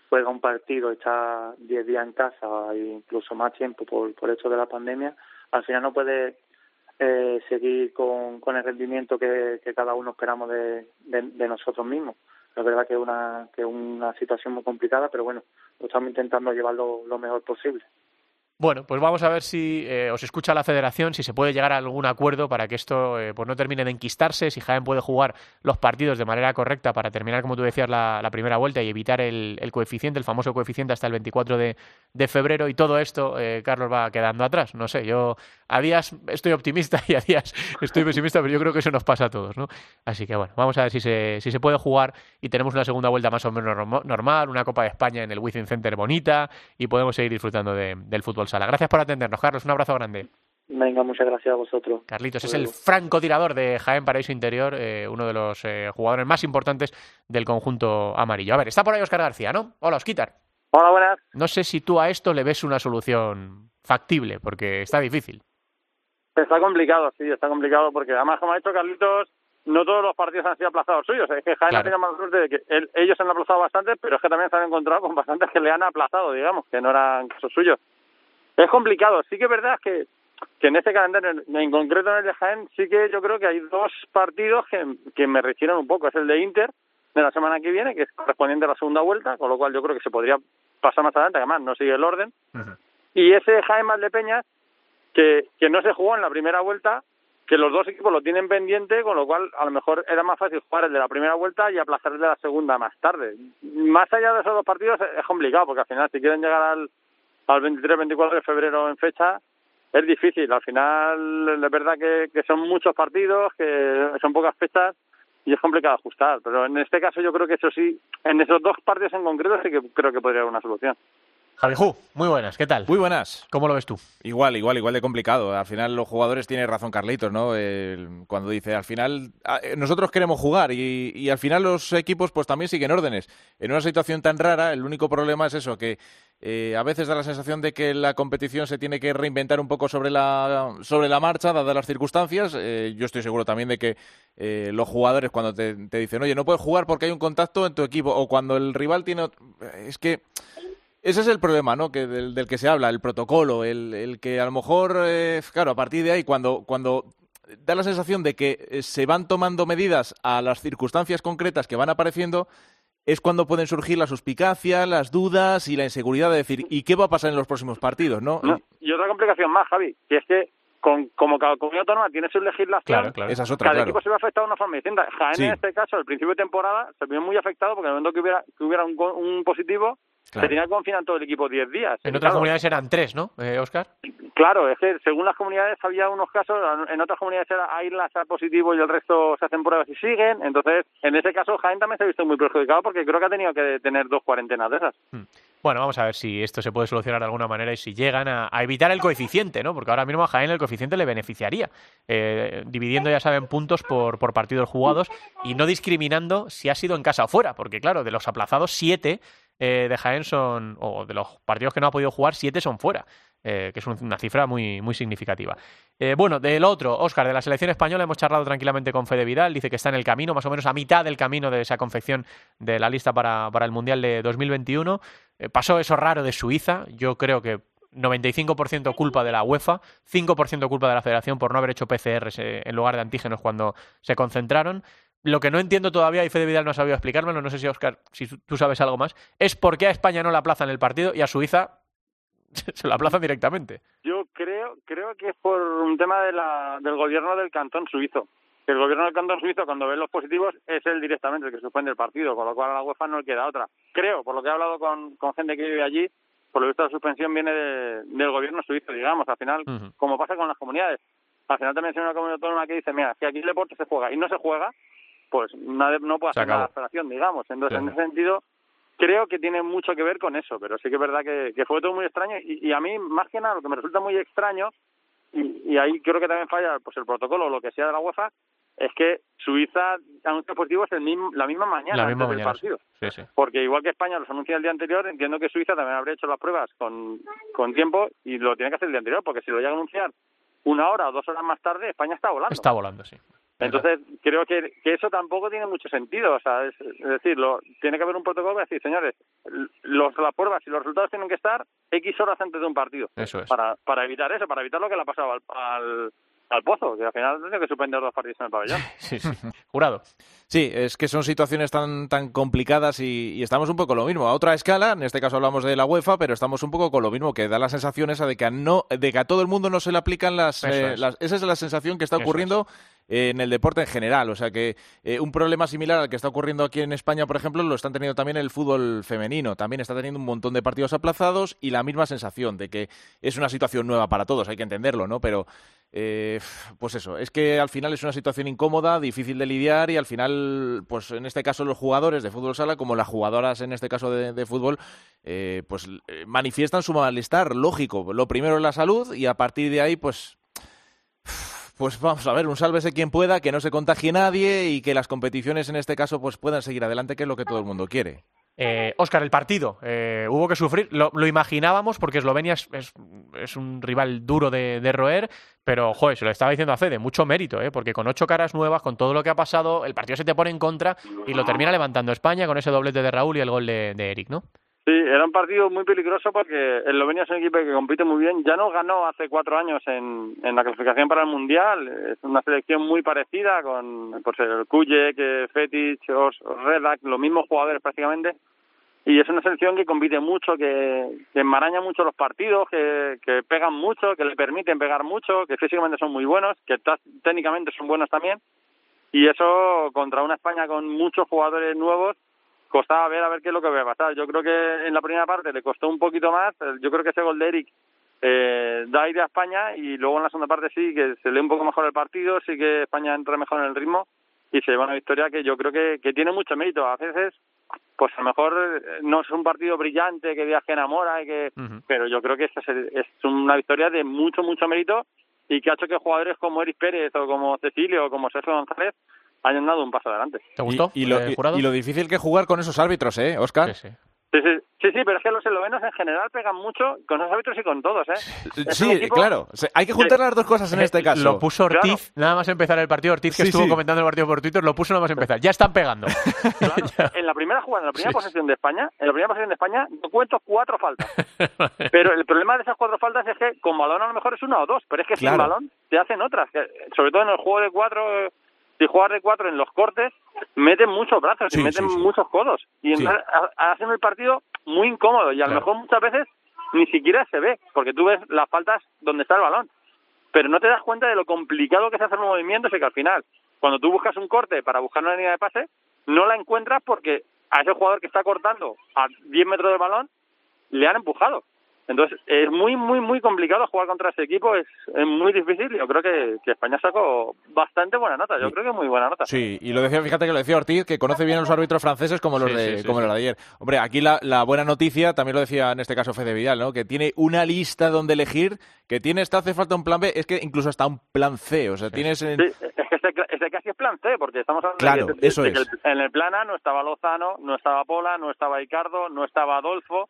juega un partido, está 10 días en casa incluso más tiempo por, por esto de la pandemia, al final no puede eh, seguir con, con el rendimiento que, que cada uno esperamos de, de nosotros mismos. Es verdad que es una, que una situación muy complicada, pero bueno, lo estamos intentando llevarlo lo mejor posible. Bueno, pues vamos a ver si eh, os escucha la federación, si se puede llegar a algún acuerdo para que esto eh, pues no termine de enquistarse, si Jaén puede jugar los partidos de manera correcta para terminar, como tú decías, la, primera vuelta y evitar el, coeficiente, el famoso coeficiente hasta el 24 de, febrero y todo esto, eh, Carlos, va quedando atrás. No sé, yo a días estoy optimista y a días estoy pesimista, pero yo creo que eso nos pasa a todos, ¿no? Así que bueno, vamos a ver si se, si se puede jugar y tenemos una segunda vuelta más o menos normal, una Copa de España en el Wizzing Center bonita y podemos seguir disfrutando del fútbol Gracias por atendernos, Carlos. Un abrazo grande. Venga, muchas gracias a vosotros. Carlitos es el francotirador de Jaén Paraíso Interior, eh, uno de los eh, jugadores más importantes del conjunto amarillo. A ver, está por ahí Oscar García, ¿no? Hola, Osquitar. Hola, buenas. No sé si tú a esto le ves una solución factible, porque está difícil. Está complicado, sí, está complicado, porque además, como ha dicho Carlitos, no todos los partidos han sido aplazados suyos. Es que Jaén ha tenido más suerte de que ellos han aplazado bastante, pero es que también se han encontrado con bastantes que le han aplazado, digamos, que no eran casos suyos. Es complicado. Sí que es verdad que, que en este calendario, en concreto en el de Jaén, sí que yo creo que hay dos partidos que, que me refieren un poco. Es el de Inter de la semana que viene, que es correspondiente a la segunda vuelta, con lo cual yo creo que se podría pasar más adelante, además no sigue el orden. Y ese Jaén más de Peñas, que, que no se jugó en la primera vuelta, que los dos equipos lo tienen pendiente, con lo cual a lo mejor era más fácil jugar el de la primera vuelta y aplazar el de la segunda más tarde. Más allá de esos dos partidos es complicado, porque al final si quieren llegar al, al 23-24 de febrero en fecha, es difícil. Al final es verdad que, que son muchos partidos, que son pocas fechas y es complicado ajustar. Pero en este caso yo creo que eso sí, en esos dos partidos en concreto sí que creo que podría haber una solución. Ju, muy buenas, ¿qué tal? Muy buenas. ¿Cómo lo ves tú? Igual, igual, igual de complicado. Al final los jugadores tienen razón Carlitos, ¿no? cuando dice, al final eh, nosotros queremos jugar y, y, al final los equipos pues también siguen órdenes. En una situación tan rara, el único problema es eso, que eh, a veces da la sensación de que la competición se tiene que reinventar un poco sobre la, sobre la marcha, dadas las circunstancias. Eh, yo estoy seguro también de que eh, los jugadores cuando te, dicen, oye, no puedes jugar porque hay un contacto en tu equipo, o cuando el rival tiene... Es que... Ese es el problema, ¿no? Que del, que se habla, el protocolo, el, el que a lo mejor, claro, a partir de ahí, cuando, cuando da la sensación de que se van tomando medidas a las circunstancias concretas que van apareciendo, es cuando pueden surgir las suspicacias, las dudas y la inseguridad de decir, ¿y qué va a pasar en los próximos partidos? ¿no? y otra complicación más, Javi, que es que con, como cada comunidad autónoma tiene su legislación, claro, Esa es otra, cada equipo se ve afectado de una forma distinta. Jaén, en este caso, al principio de temporada, se vio muy afectado porque en el momento que hubiera, que hubiera un, un positivo, se tenía que confinar todo el equipo 10 días. En otras comunidades eran tres, ¿no, eh, Oscar? Claro, es que según las comunidades había unos casos, en otras comunidades era aislas a positivo y el resto se hacen pruebas y siguen. Entonces, en ese caso, Jaén también se ha visto muy perjudicado porque creo que ha tenido que tener dos cuarentenas de esas. Hmm. Bueno, vamos a ver si esto se puede solucionar de alguna manera y si llegan a, evitar el coeficiente, ¿no? Porque ahora mismo a Jaén el coeficiente le beneficiaría, eh, dividiendo, ya saben, puntos por, por partidos jugados y no discriminando si ha sido en casa o fuera, porque claro, de los aplazados, siete eh, de Jaén son, o de los partidos que no ha podido jugar, siete son fuera. Eh, que es una cifra muy, muy significativa. Eh, bueno, del otro, Óscar, de la selección española hemos charlado tranquilamente con Fede Vidal, dice que está en el camino, más o menos a mitad del camino de esa confección de la lista para, para el Mundial de 2021. pasó eso raro de Suiza, yo creo que 95% culpa de la UEFA, 5% culpa de la federación por no haber hecho PCRs en lugar de antígenos cuando se concentraron. Lo que no entiendo todavía, y Fede Vidal no ha sabido explicármelo, no sé si Oscar, si tú sabes algo más, es por qué a España no la aplazan el partido y a Suiza se la aplazan directamente. Yo creo, creo que es por un tema de la, del gobierno del cantón suizo. El gobierno del cantón suizo, cuando ve los positivos, es él directamente el que suspende el partido, con lo cual a la UEFA no le queda otra. Creo, por lo que he hablado con, con gente que vive allí, por lo visto la suspensión viene del gobierno suizo, digamos. Al final, como pasa con las comunidades, al final también hay una comunidad autónoma que dice, mira, si aquí el deporte se juega y no se juega, pues no, no puede hacer la federación, digamos. Entonces, en ese sentido, creo que tiene mucho que ver con eso, pero sí que es verdad que, que fue todo muy extraño y, a mí, más que nada, lo que me resulta muy extraño, y, ahí creo que también falla pues el protocolo o lo que sea de la UEFA, es que Suiza anuncia positivos el mismo, la misma mañana la misma del partido. Sí, sí. Porque igual que España los anuncia el día anterior, entiendo que Suiza también habría hecho las pruebas con, con tiempo y lo tiene que hacer el día anterior, porque si lo llega a anunciar una hora o dos horas más tarde, España está volando. Está volando, sí. Entonces, creo que, que eso tampoco tiene mucho sentido. O sea, es, decir, tiene que haber un protocolo que decir, señores, los, las pruebas y los resultados tienen que estar X horas antes de un partido. Eso es. Para, para evitar eso, para evitar lo que le ha pasado al, al al pozo, que al final tiene que suspender dos partidos en el pabellón. Sí, sí. Jurado. Sí, es que son situaciones tan, tan complicadas y, estamos un poco lo mismo. A otra escala, en este caso hablamos de la UEFA, pero estamos un poco con lo mismo, que da la sensación esa de que a, no, de que a todo el mundo no se le aplican las... Eh, esa es la sensación que está ocurriendo en el deporte en general. O sea que eh, un problema similar al que está ocurriendo aquí en España, por ejemplo, lo están teniendo también el fútbol femenino. También está teniendo un montón de partidos aplazados y la misma sensación de que es una situación nueva para todos, hay que entenderlo, ¿no? Pero eh, pues eso, es que al final es una situación incómoda, difícil de lidiar y al final, pues en este caso los jugadores de fútbol sala, como las jugadoras en este caso de, fútbol, eh, pues manifiestan su malestar, lógico. Lo primero es la salud y a partir de ahí, pues pues vamos a ver, un sálvese quien pueda, que no se contagie nadie y que las competiciones en este caso pues puedan seguir adelante, que es lo que todo el mundo quiere. Eh, Oscar, el partido, eh, hubo que sufrir, lo, imaginábamos porque Eslovenia es, un rival duro de, roer, pero joder, se lo estaba diciendo a Fede, mucho mérito, eh, porque con ocho caras nuevas, con todo lo que ha pasado, el partido se te pone en contra y lo termina levantando España con ese doblete de Raúl y el gol de, de Eric, ¿no? Sí, era un partido muy peligroso porque Eslovenia es un equipo que compite muy bien. Ya no ganó hace cuatro años en, en la clasificación para el Mundial. Es una selección muy parecida con pues, el Kujek, Fetic, Os, Redak, los mismos jugadores prácticamente. Y es una selección que compite mucho, que, que enmaraña mucho los partidos, que, que pegan mucho, que le permiten pegar mucho, que físicamente son muy buenos, que técnicamente son buenos también. Y eso contra una España con muchos jugadores nuevos costaba ver a ver qué es lo que va a pasar. Yo creo que en la primera parte le costó un poquito más. Yo creo que ese gol de Eric eh, da aire a España y luego en la segunda parte sí que se lee un poco mejor el partido, sí que España entra mejor en el ritmo y se lleva una victoria que yo creo que, que tiene mucho mérito. A veces, pues a lo mejor eh, no es un partido brillante que viaje enamora, y que, pero yo creo que es, es una victoria de mucho, mucho mérito y que ha hecho que jugadores como Eric Pérez o como Cecilio o como Sergio González hayan dado un paso adelante. ¿Te gustó? Y, lo, eh, y, lo, difícil que jugar con esos árbitros, ¿eh, Oscar? Sí, sí. Sí, sí, sí, sí, pero es que los eslovenos en general pegan mucho con los árbitros y con todos, ¿eh? Sí, claro. Hay que juntar las dos cosas en este caso. Lo puso Ortiz, nada más empezar el partido. Ortiz, que estuvo comentando el partido por Twitter, lo puso nada más empezar. Ya están pegando. en la primera jugada, en la primera posesión de España, en la primera posesión de España, no cuento cuatro faltas. pero el problema de esas cuatro faltas es que con balón a lo mejor es una o dos, pero es que sin balón te hacen otras. sobre todo en el juego de cuatro si juegas de cuatro en los cortes, meten muchos brazos y meten muchos codos. Y hacen el partido muy incómodo y a lo mejor muchas veces ni siquiera se ve, porque tú ves las faltas donde está el balón. Pero no te das cuenta de lo complicado que es hacer los movimientos y que al final, cuando tú buscas un corte para buscar una línea de pase, no la encuentras porque a ese jugador que está cortando a 10 metros del balón le han empujado. Entonces, es muy, muy, muy complicado jugar contra ese equipo, es, muy difícil. Yo creo que, España sacó bastante buena nota, yo creo que muy buena nota. Sí, y lo decía, fíjate que lo decía Ortiz, que conoce bien a los árbitros franceses como los, de, como los de ayer. Hombre, aquí la, buena noticia, también lo decía en este caso Fede Vidal, ¿no? que tiene una lista donde elegir, que tiene, esta hace falta un plan B, es que incluso hasta un plan C, o sea, tienes... En... Sí, es que ese, casi es plan C, porque estamos hablando claro, de, que, eso es. en el plan A no estaba Lozano, no estaba Pola, no estaba Ricardo, no estaba Adolfo...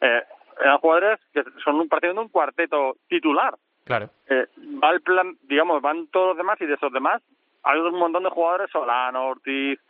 Eh, eran jugadores que son partido de un cuarteto titular. Claro. Eh, va el plan, digamos, van todos los demás y de esos demás hay un montón de jugadores, Solano, Ortiz,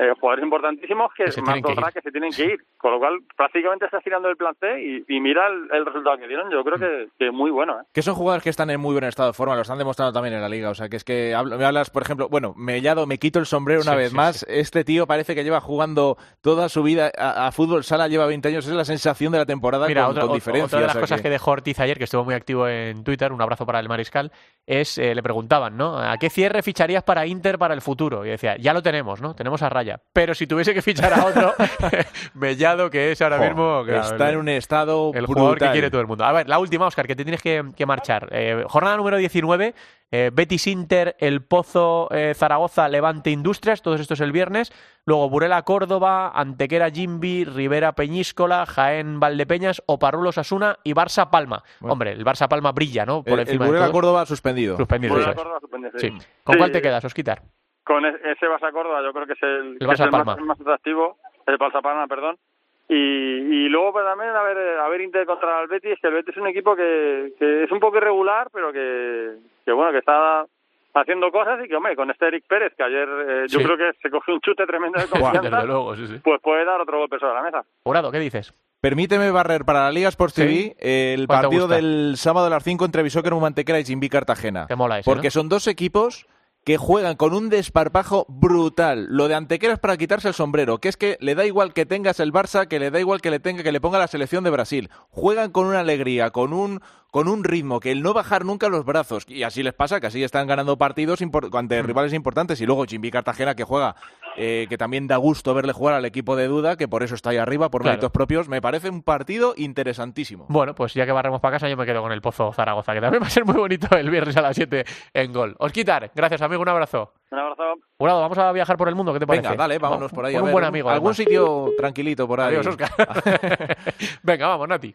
eh, jugadores importantísimos que, se más que se tienen que ir. Con lo cual, prácticamente está girando el plan C y, mira el, resultado que dieron. Yo creo que, que muy bueno. ¿eh? Que son jugadores que están en muy buen estado de forma, lo están demostrando también en la liga. O sea, que es que me hablas, por ejemplo, bueno, Mellado, me quito el sombrero una vez más. Este tío parece que lleva jugando toda su vida a, fútbol sala, lleva 20 años. Es la sensación de la temporada Mira, con, otra, diferencia. Otra de las cosas que... dejó Ortiz ayer, que estuvo muy activo en Twitter, un abrazo para el mariscal, es, eh, le preguntaban, ¿no? ¿A qué cierre ficharías para Inter para el futuro? Y decía, ya lo tenemos, ¿no? Tenemos a Raya. Pero si tuviese que fichar a otro, Mellado, que es ahora mismo. está en un estado. El jugador que quiere todo el mundo. A ver, la última, Oscar, que te tienes que, marchar. Eh, jornada número 19. Eh, Betis Inter, El Pozo, eh, Zaragoza, Levante Industrias, todos estos el viernes. Luego Burela Córdoba, Antequera Jimbi, Rivera Peñíscola, Jaén Valdepeñas, Oparrulo Asuna y Barça Palma. Hombre, el Barça Palma brilla, ¿no? Por el, Burela Córdoba suspendido. Suspendido. Córdoba suspendido sí. ¿Con cuál te quedas, Osquitar? Con e-, ese Barça Córdoba yo creo que es el, más, atractivo, el Barça Palma, perdón. Y, y luego pues, también a ver, a ver Inter contra el Betis, que el Betis es un equipo que, que es un poco irregular, pero que, que bueno, que está haciendo cosas y que, hombre, con este Eric Pérez, que ayer eh, yo creo que se cogió un chute tremendo de confianza, pues puede dar otro golpe sobre la mesa. Jurado, ¿qué dices? Permíteme barrer para la Liga Sports TV el partido del sábado a las 5 entre Bisóquer, Mantequera y Jimbi Cartagena. mola Porque son dos equipos que juegan con un desparpajo brutal. Lo de Antequera es para quitarse el sombrero, que es que le da igual que tengas el Barça, que le da igual que le tenga que le ponga la selección de Brasil. Juegan con una alegría, con un con un ritmo, que el no bajar nunca los brazos. Y así les pasa, que así están ganando partidos ante mm. rivales importantes. Y luego Jimmy Cartagena, que juega, eh, que también da gusto verle jugar al equipo de duda, que por eso está ahí arriba, por méritos propios. Me parece un partido interesantísimo. Bueno, pues ya que barremos para casa, yo me quedo con el Pozo Zaragoza, que también va a ser muy bonito el viernes a las 7 en gol. Os quitar. Gracias, amigo. Un abrazo. Un abrazo. Jurado, vamos a viajar por el mundo, ¿qué te parece? Venga, dale, vámonos por ahí. un buen amigo. Algún sitio tranquilito por ahí. Adiós, Oscar. Venga, vamos, Nati.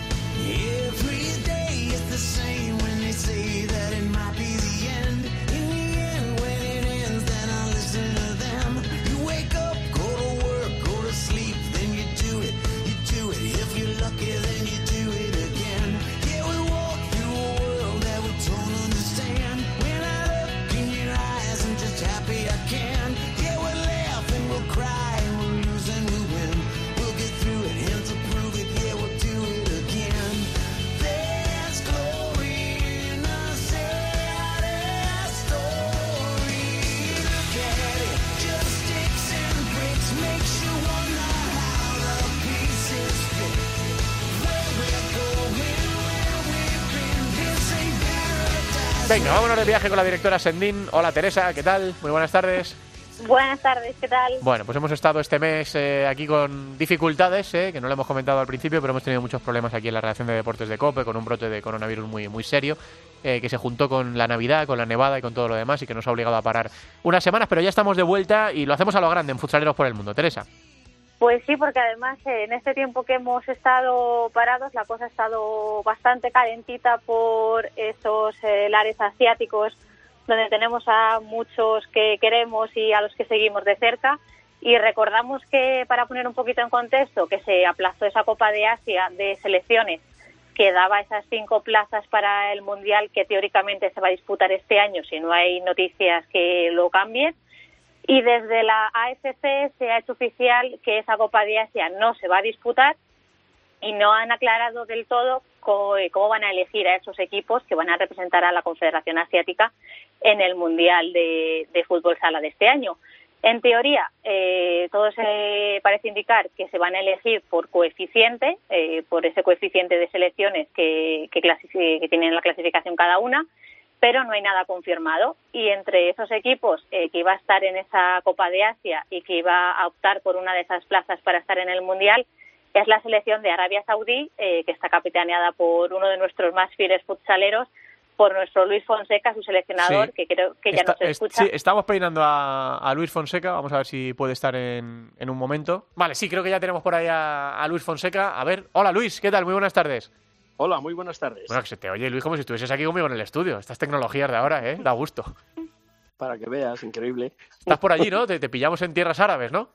Venga, vámonos de viaje con la directora Sendín. Hola Teresa, ¿qué tal? Muy buenas tardes. Buenas tardes, ¿qué tal? Bueno, pues hemos estado este mes eh, aquí con dificultades, eh, que no lo hemos comentado al principio, pero hemos tenido muchos problemas aquí en la redacción de deportes de COPE, con un brote de coronavirus muy, muy serio, eh, que se juntó con la Navidad, con la Nevada y con todo lo demás, y que nos ha obligado a parar unas semanas, pero ya estamos de vuelta y lo hacemos a lo grande en Futsaleros por el Mundo. Teresa. Pues sí, porque además eh, en este tiempo que hemos estado parados la cosa ha estado bastante calentita por esos eh, lares asiáticos donde tenemos a muchos que queremos y a los que seguimos de cerca. Y recordamos que, para poner un poquito en contexto, que se aplazó esa Copa de Asia de selecciones que daba esas cinco plazas para el Mundial que teóricamente se va a disputar este año si no hay noticias que lo cambien. Y desde la AFC se ha hecho oficial que esa Copa de Asia no se va a disputar y no han aclarado del todo cómo, van a elegir a esos equipos que van a representar a la Confederación Asiática en el Mundial de, Fútbol Sala de este año. En teoría, eh, todo se parece indicar que se van a elegir por coeficiente, eh, por ese coeficiente de selecciones que, que, que tienen la clasificación cada una, pero no hay nada confirmado. Y entre esos equipos eh, que iba a estar en esa Copa de Asia y que iba a optar por una de esas plazas para estar en el Mundial, es la selección de Arabia Saudí, eh, que está capitaneada por uno de nuestros más fieles futsaleros, por nuestro Luis Fonseca, su seleccionador, que creo que ya nos escucha. Sí, estamos peinando a, Luis Fonseca, vamos a ver si puede estar en, en, un momento. Vale, sí, creo que ya tenemos por ahí a, a Luis Fonseca. A ver, hola Luis, ¿qué tal? Muy buenas tardes. Hola, muy buenas tardes. Bueno, que se te oye, Luis, como si estuvieses aquí conmigo en el estudio. Estas tecnologías de ahora, ¿eh? Da gusto. Para que veas, increíble. Estás por allí, ¿no? Te, pillamos en tierras árabes, ¿no?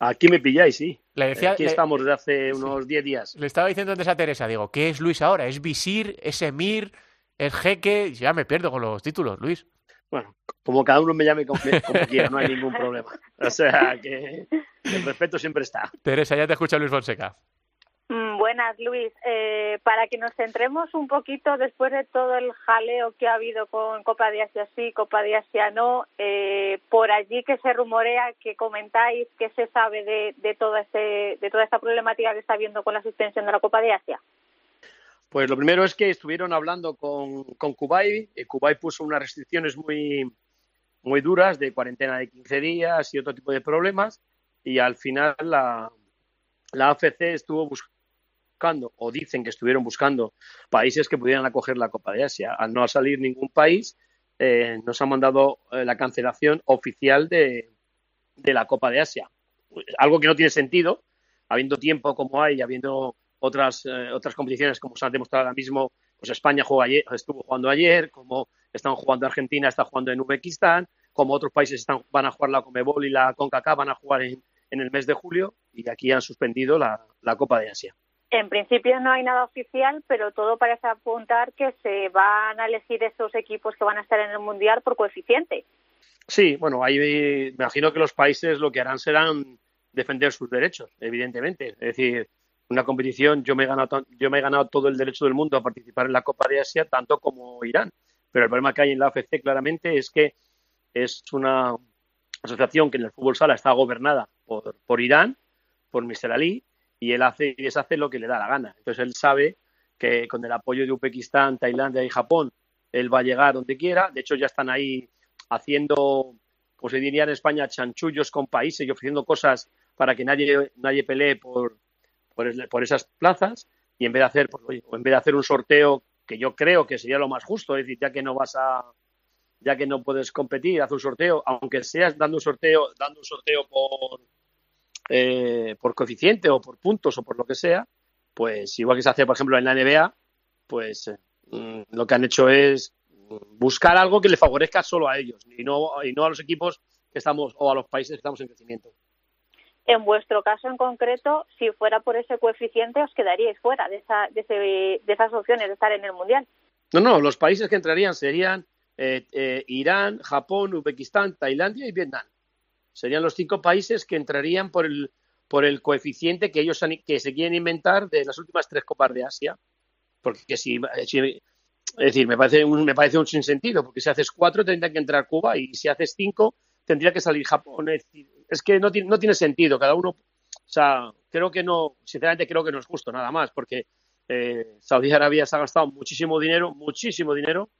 Aquí me pilláis, sí. Le decía, Aquí estamos desde hace unos 10 días. Le estaba diciendo antes a Teresa, digo, ¿qué es Luis ahora? ¿Es visir? ¿Es emir? ¿Es jeque? Ya me pierdo con los títulos, Luis. Bueno, como cada uno me llame como, quiera, no hay ningún problema. O sea, que el respeto siempre está. Teresa, ya te escucha Luis Fonseca. Mm, buenas, Luis. Eh, para que nos centremos un poquito después de todo el jaleo que ha habido con Copa de Asia sí, Copa de Asia no, eh, por allí que se rumorea, que comentáis, que se sabe de, de, este, de toda esta problemática que está habiendo con la suspensión de la Copa de Asia. Pues lo primero es que estuvieron hablando con, con Kubai. y Kubai puso unas restricciones muy, muy duras de cuarentena de 15 días y otro tipo de problemas y al final la, la AFC estuvo buscando o dicen que estuvieron buscando países que pudieran acoger la Copa de Asia. Al no salir ningún país, eh, nos han mandado eh, la cancelación oficial de, la Copa de Asia. Algo que no tiene sentido, habiendo tiempo como hay, habiendo otras, eh, otras competiciones como se han demostrado ahora mismo, pues España juega ayer, estuvo jugando ayer, como están jugando Argentina, está jugando en Uzbekistán, como otros países están, van a jugar la Comebol y la CONCACAF van a jugar en, en el mes de julio y aquí han suspendido la Copa de Asia. En principio no hay nada oficial, pero todo parece apuntar que se van a elegir esos equipos que van a estar en el Mundial por coeficiente. Sí, bueno, ahí me imagino que los países lo que harán serán defender sus derechos, evidentemente. Es decir, una competición, yo me he ganado, yo me he ganado todo el derecho del mundo a participar en la Copa de Asia, tanto como Irán. Pero el problema que hay en la AFC claramente es que es una asociación que en el fútbol sala está gobernada por, por Irán, por Mr. Ali, y él hace y deshace lo que le da la gana. Entonces él sabe que con el apoyo de Uzbekistán, Tailandia y Japón, él va a llegar donde quiera. De hecho, ya están ahí haciendo, como se diría en España, chanchullos con países y ofreciendo cosas para que nadie, nadie pelee por, por, esas plazas. Y en vez de hacer, pues, en vez de hacer un sorteo que yo creo que sería lo más justo, es decir, ya que no vas a, ya que no puedes competir, haz un sorteo, aunque seas dando un sorteo, dando un sorteo por eh, por coeficiente o por puntos o por lo que sea, pues igual que se hace, por ejemplo, en la NBA, pues eh, mm, lo que han hecho es buscar algo que le favorezca solo a ellos y no, y no a los equipos que estamos o a los países que estamos en crecimiento. En vuestro caso en concreto, si fuera por ese coeficiente, os quedaríais fuera de, esa, de, de esas opciones de estar en el Mundial. No, no, los países que entrarían serían eh, Irán, Japón, Uzbekistán, Tailandia y Vietnam. Serían los cinco países que entrarían por el, por el coeficiente que ellos que se quieren inventar de las últimas tres copas de Asia. Porque si, es decir, me parece un, me parece un sinsentido, porque si haces cuatro tendría que entrar Cuba y si haces cinco tendría que salir Japón. Es, que no tiene, no tiene sentido, cada uno, o sea, creo que no, sinceramente creo que no es justo nada más, porque eh, Saudi Arabia se ha gastado muchísimo dinero, muchísimo dinero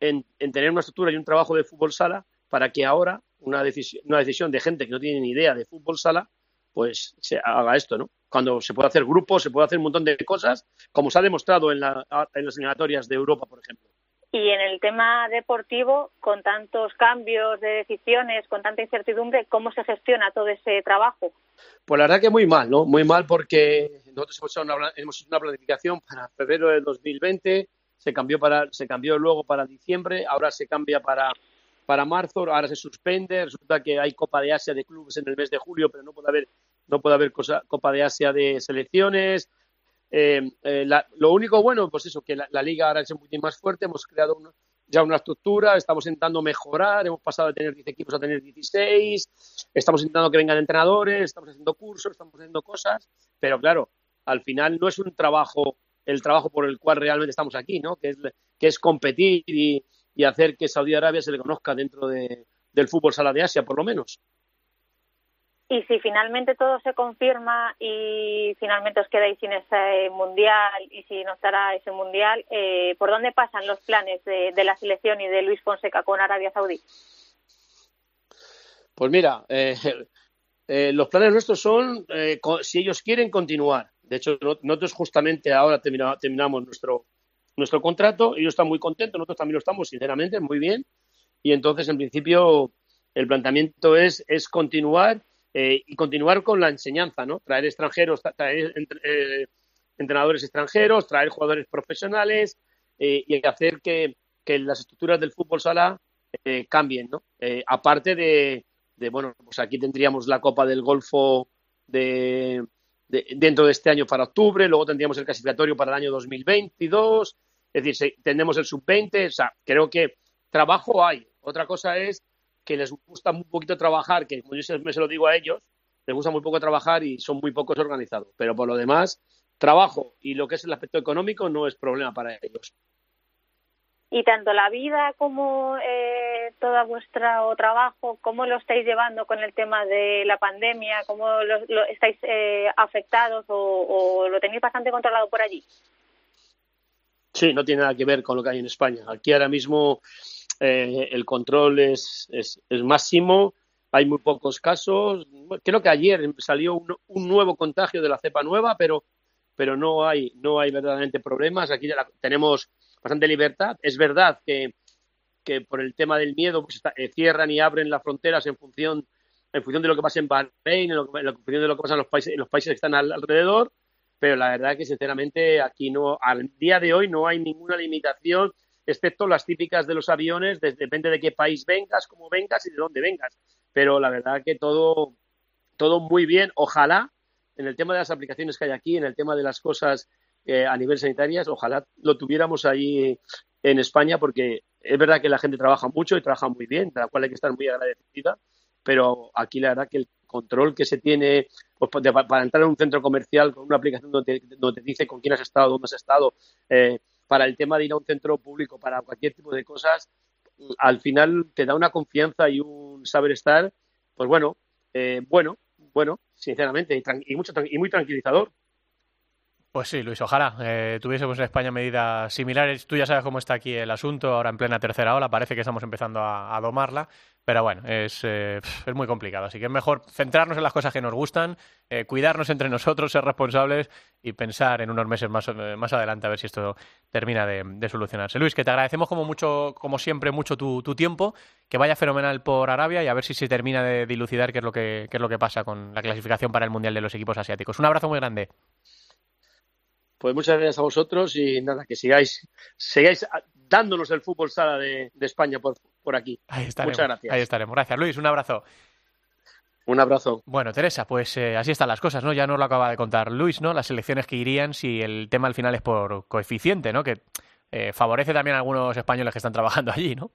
en, en tener una estructura y un trabajo de fútbol sala para que ahora una decisión, una decisión de gente que no tiene ni idea de fútbol sala, pues se haga esto, ¿no? Cuando se puede hacer grupos, se puede hacer un montón de cosas, como se ha demostrado en, la, en las eliminatorias de Europa, por ejemplo. Y en el tema deportivo, con tantos cambios de decisiones, con tanta incertidumbre, ¿cómo se gestiona todo ese trabajo? Pues la verdad que muy mal, ¿no? Muy mal porque nosotros hemos hecho una, hemos hecho una planificación para febrero del 2020, se cambió, para, se cambió luego para diciembre, ahora se cambia para, para marzo, ahora se suspende, resulta que hay Copa de Asia de clubes en el mes de julio, pero no puede haber, no puede haber Copa de Asia de selecciones, eh, eh, lo único bueno, pues eso, que la, liga ahora es un poquito más fuerte, hemos creado ya una estructura, estamos intentando mejorar, hemos pasado de tener 10 equipos a tener 16, estamos intentando que vengan entrenadores, estamos haciendo cursos, estamos haciendo cosas, pero claro, al final no es un trabajo, el trabajo por el cual realmente estamos aquí, ¿no? Que es, que es competir y, y hacer que Saudi Arabia se le conozca dentro de, del fútbol sala de Asia, por lo menos. Y si finalmente todo se confirma y finalmente os quedáis sin ese mundial y si no estará ese mundial, eh, ¿por dónde pasan los planes de, la selección y de Luis Fonseca con Arabia Saudí? Pues mira, eh, eh, los planes nuestros son, si ellos quieren, continuar. De hecho, nosotros justamente ahora terminamos nuestro, nuestro contrato, ellos están muy contentos, nosotros también lo estamos, sinceramente, muy bien. Y entonces, en principio, el planteamiento es, es continuar eh, y continuar con la enseñanza, ¿no? Traer extranjeros, traer eh, entrenadores extranjeros, traer jugadores profesionales eh, y hacer que, las estructuras del fútbol sala cambien, ¿no? aparte de, bueno, pues aquí tendríamos la Copa del Golfo de, dentro de este año para octubre, luego tendríamos el clasificatorio para el año 2022, es decir, tendremos el sub-20, o sea, creo que trabajo hay. Otra cosa es que les gusta un poquito trabajar, que como yo se, me se lo digo a ellos, les gusta muy poco trabajar y son muy pocos organizados. Pero por lo demás, trabajo y lo que es el aspecto económico no es problema para ellos. Y tanto la vida como eh, todo vuestro trabajo, ¿cómo lo estáis llevando con el tema de la pandemia? ¿Cómo lo, estáis eh, afectados o, lo tenéis bastante controlado por allí? Sí, no tiene nada que ver con lo que hay en España. Aquí ahora mismo eh, el control es, es, máximo, hay muy pocos casos. Creo que ayer salió un, un, nuevo contagio de la cepa nueva, pero, pero no, hay, no hay verdaderamente problemas. Aquí tenemos bastante libertad. Es verdad que, que por el tema del miedo pues eh, cierran y abren las fronteras en función, en función de lo que pasa en Bahrein, en, en función de lo que pasa en los países, en los países que están alrededor. Pero la verdad es que, sinceramente, aquí no, al día de hoy no hay ninguna limitación excepto las típicas de los aviones, depende de qué país vengas, cómo vengas y de dónde vengas. Pero la verdad que todo, todo muy bien. Ojalá, en el tema de las aplicaciones que hay aquí, en el tema de las cosas eh, a nivel sanitarias, ojalá lo tuviéramos ahí en España, porque es verdad que la gente trabaja mucho y trabaja muy bien, de la cual hay que estar muy agradecida, pero aquí la verdad que el control que se tiene pues, para entrar en un centro comercial con una aplicación donde, donde te dice con quién has estado, dónde has estado, eh, para el tema de ir a un centro público, para cualquier tipo de cosas, al final te da una confianza y un saber estar, pues bueno, eh, bueno, bueno, sinceramente, y, mucho, y muy tranquilizador. Pues sí, Luis, ojalá eh, tuviésemos en España medidas similares. Tú ya sabes cómo está aquí el asunto, ahora en plena tercera ola, parece que estamos empezando a, domarla, pero bueno, es, eh, es, muy complicado. Así que es mejor centrarnos en las cosas que nos gustan, eh, cuidarnos entre nosotros, ser responsables y pensar en unos meses más, más adelante a ver si esto termina de, solucionarse. Luis, que te agradecemos como mucho, como siempre, mucho tu, tu, tiempo, que vaya fenomenal por Arabia y a ver si se termina de dilucidar qué es lo que, qué es lo que pasa con la clasificación para el Mundial de los equipos asiáticos. Un abrazo muy grande. Pues muchas gracias a vosotros y nada, que sigáis, sigáis dándonos el fútbol sala de, España por, por aquí. Ahí estaremos, muchas gracias. Ahí estaremos. Gracias, Luis. Un abrazo. Un abrazo. Bueno, Teresa, pues eh, así están las cosas, ¿no? Ya nos lo acaba de contar Luis, ¿no? Las elecciones que irían si el tema al final es por coeficiente, ¿no? Que eh, favorece también a algunos españoles que están trabajando allí, ¿no?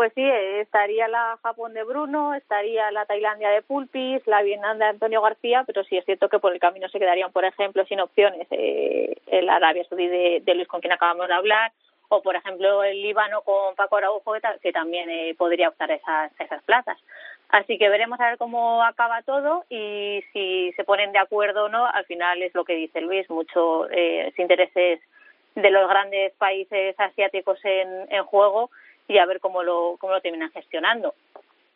Pues sí, estaría la Japón de Bruno, estaría la Tailandia de Pulpis, la Vietnam de Antonio García, pero sí es cierto que por el camino se quedarían, por ejemplo, sin opciones eh, el Arabia Saudí de, Luis con quien acabamos de hablar, o por ejemplo el Líbano con Paco Araujo, que, también eh, podría optar esas, esas plazas. Así que veremos a ver cómo acaba todo y si se ponen de acuerdo o no. Al final es lo que dice Luis, muchos eh, intereses de los grandes países asiáticos en, en juego y a ver cómo lo, cómo lo terminan gestionando.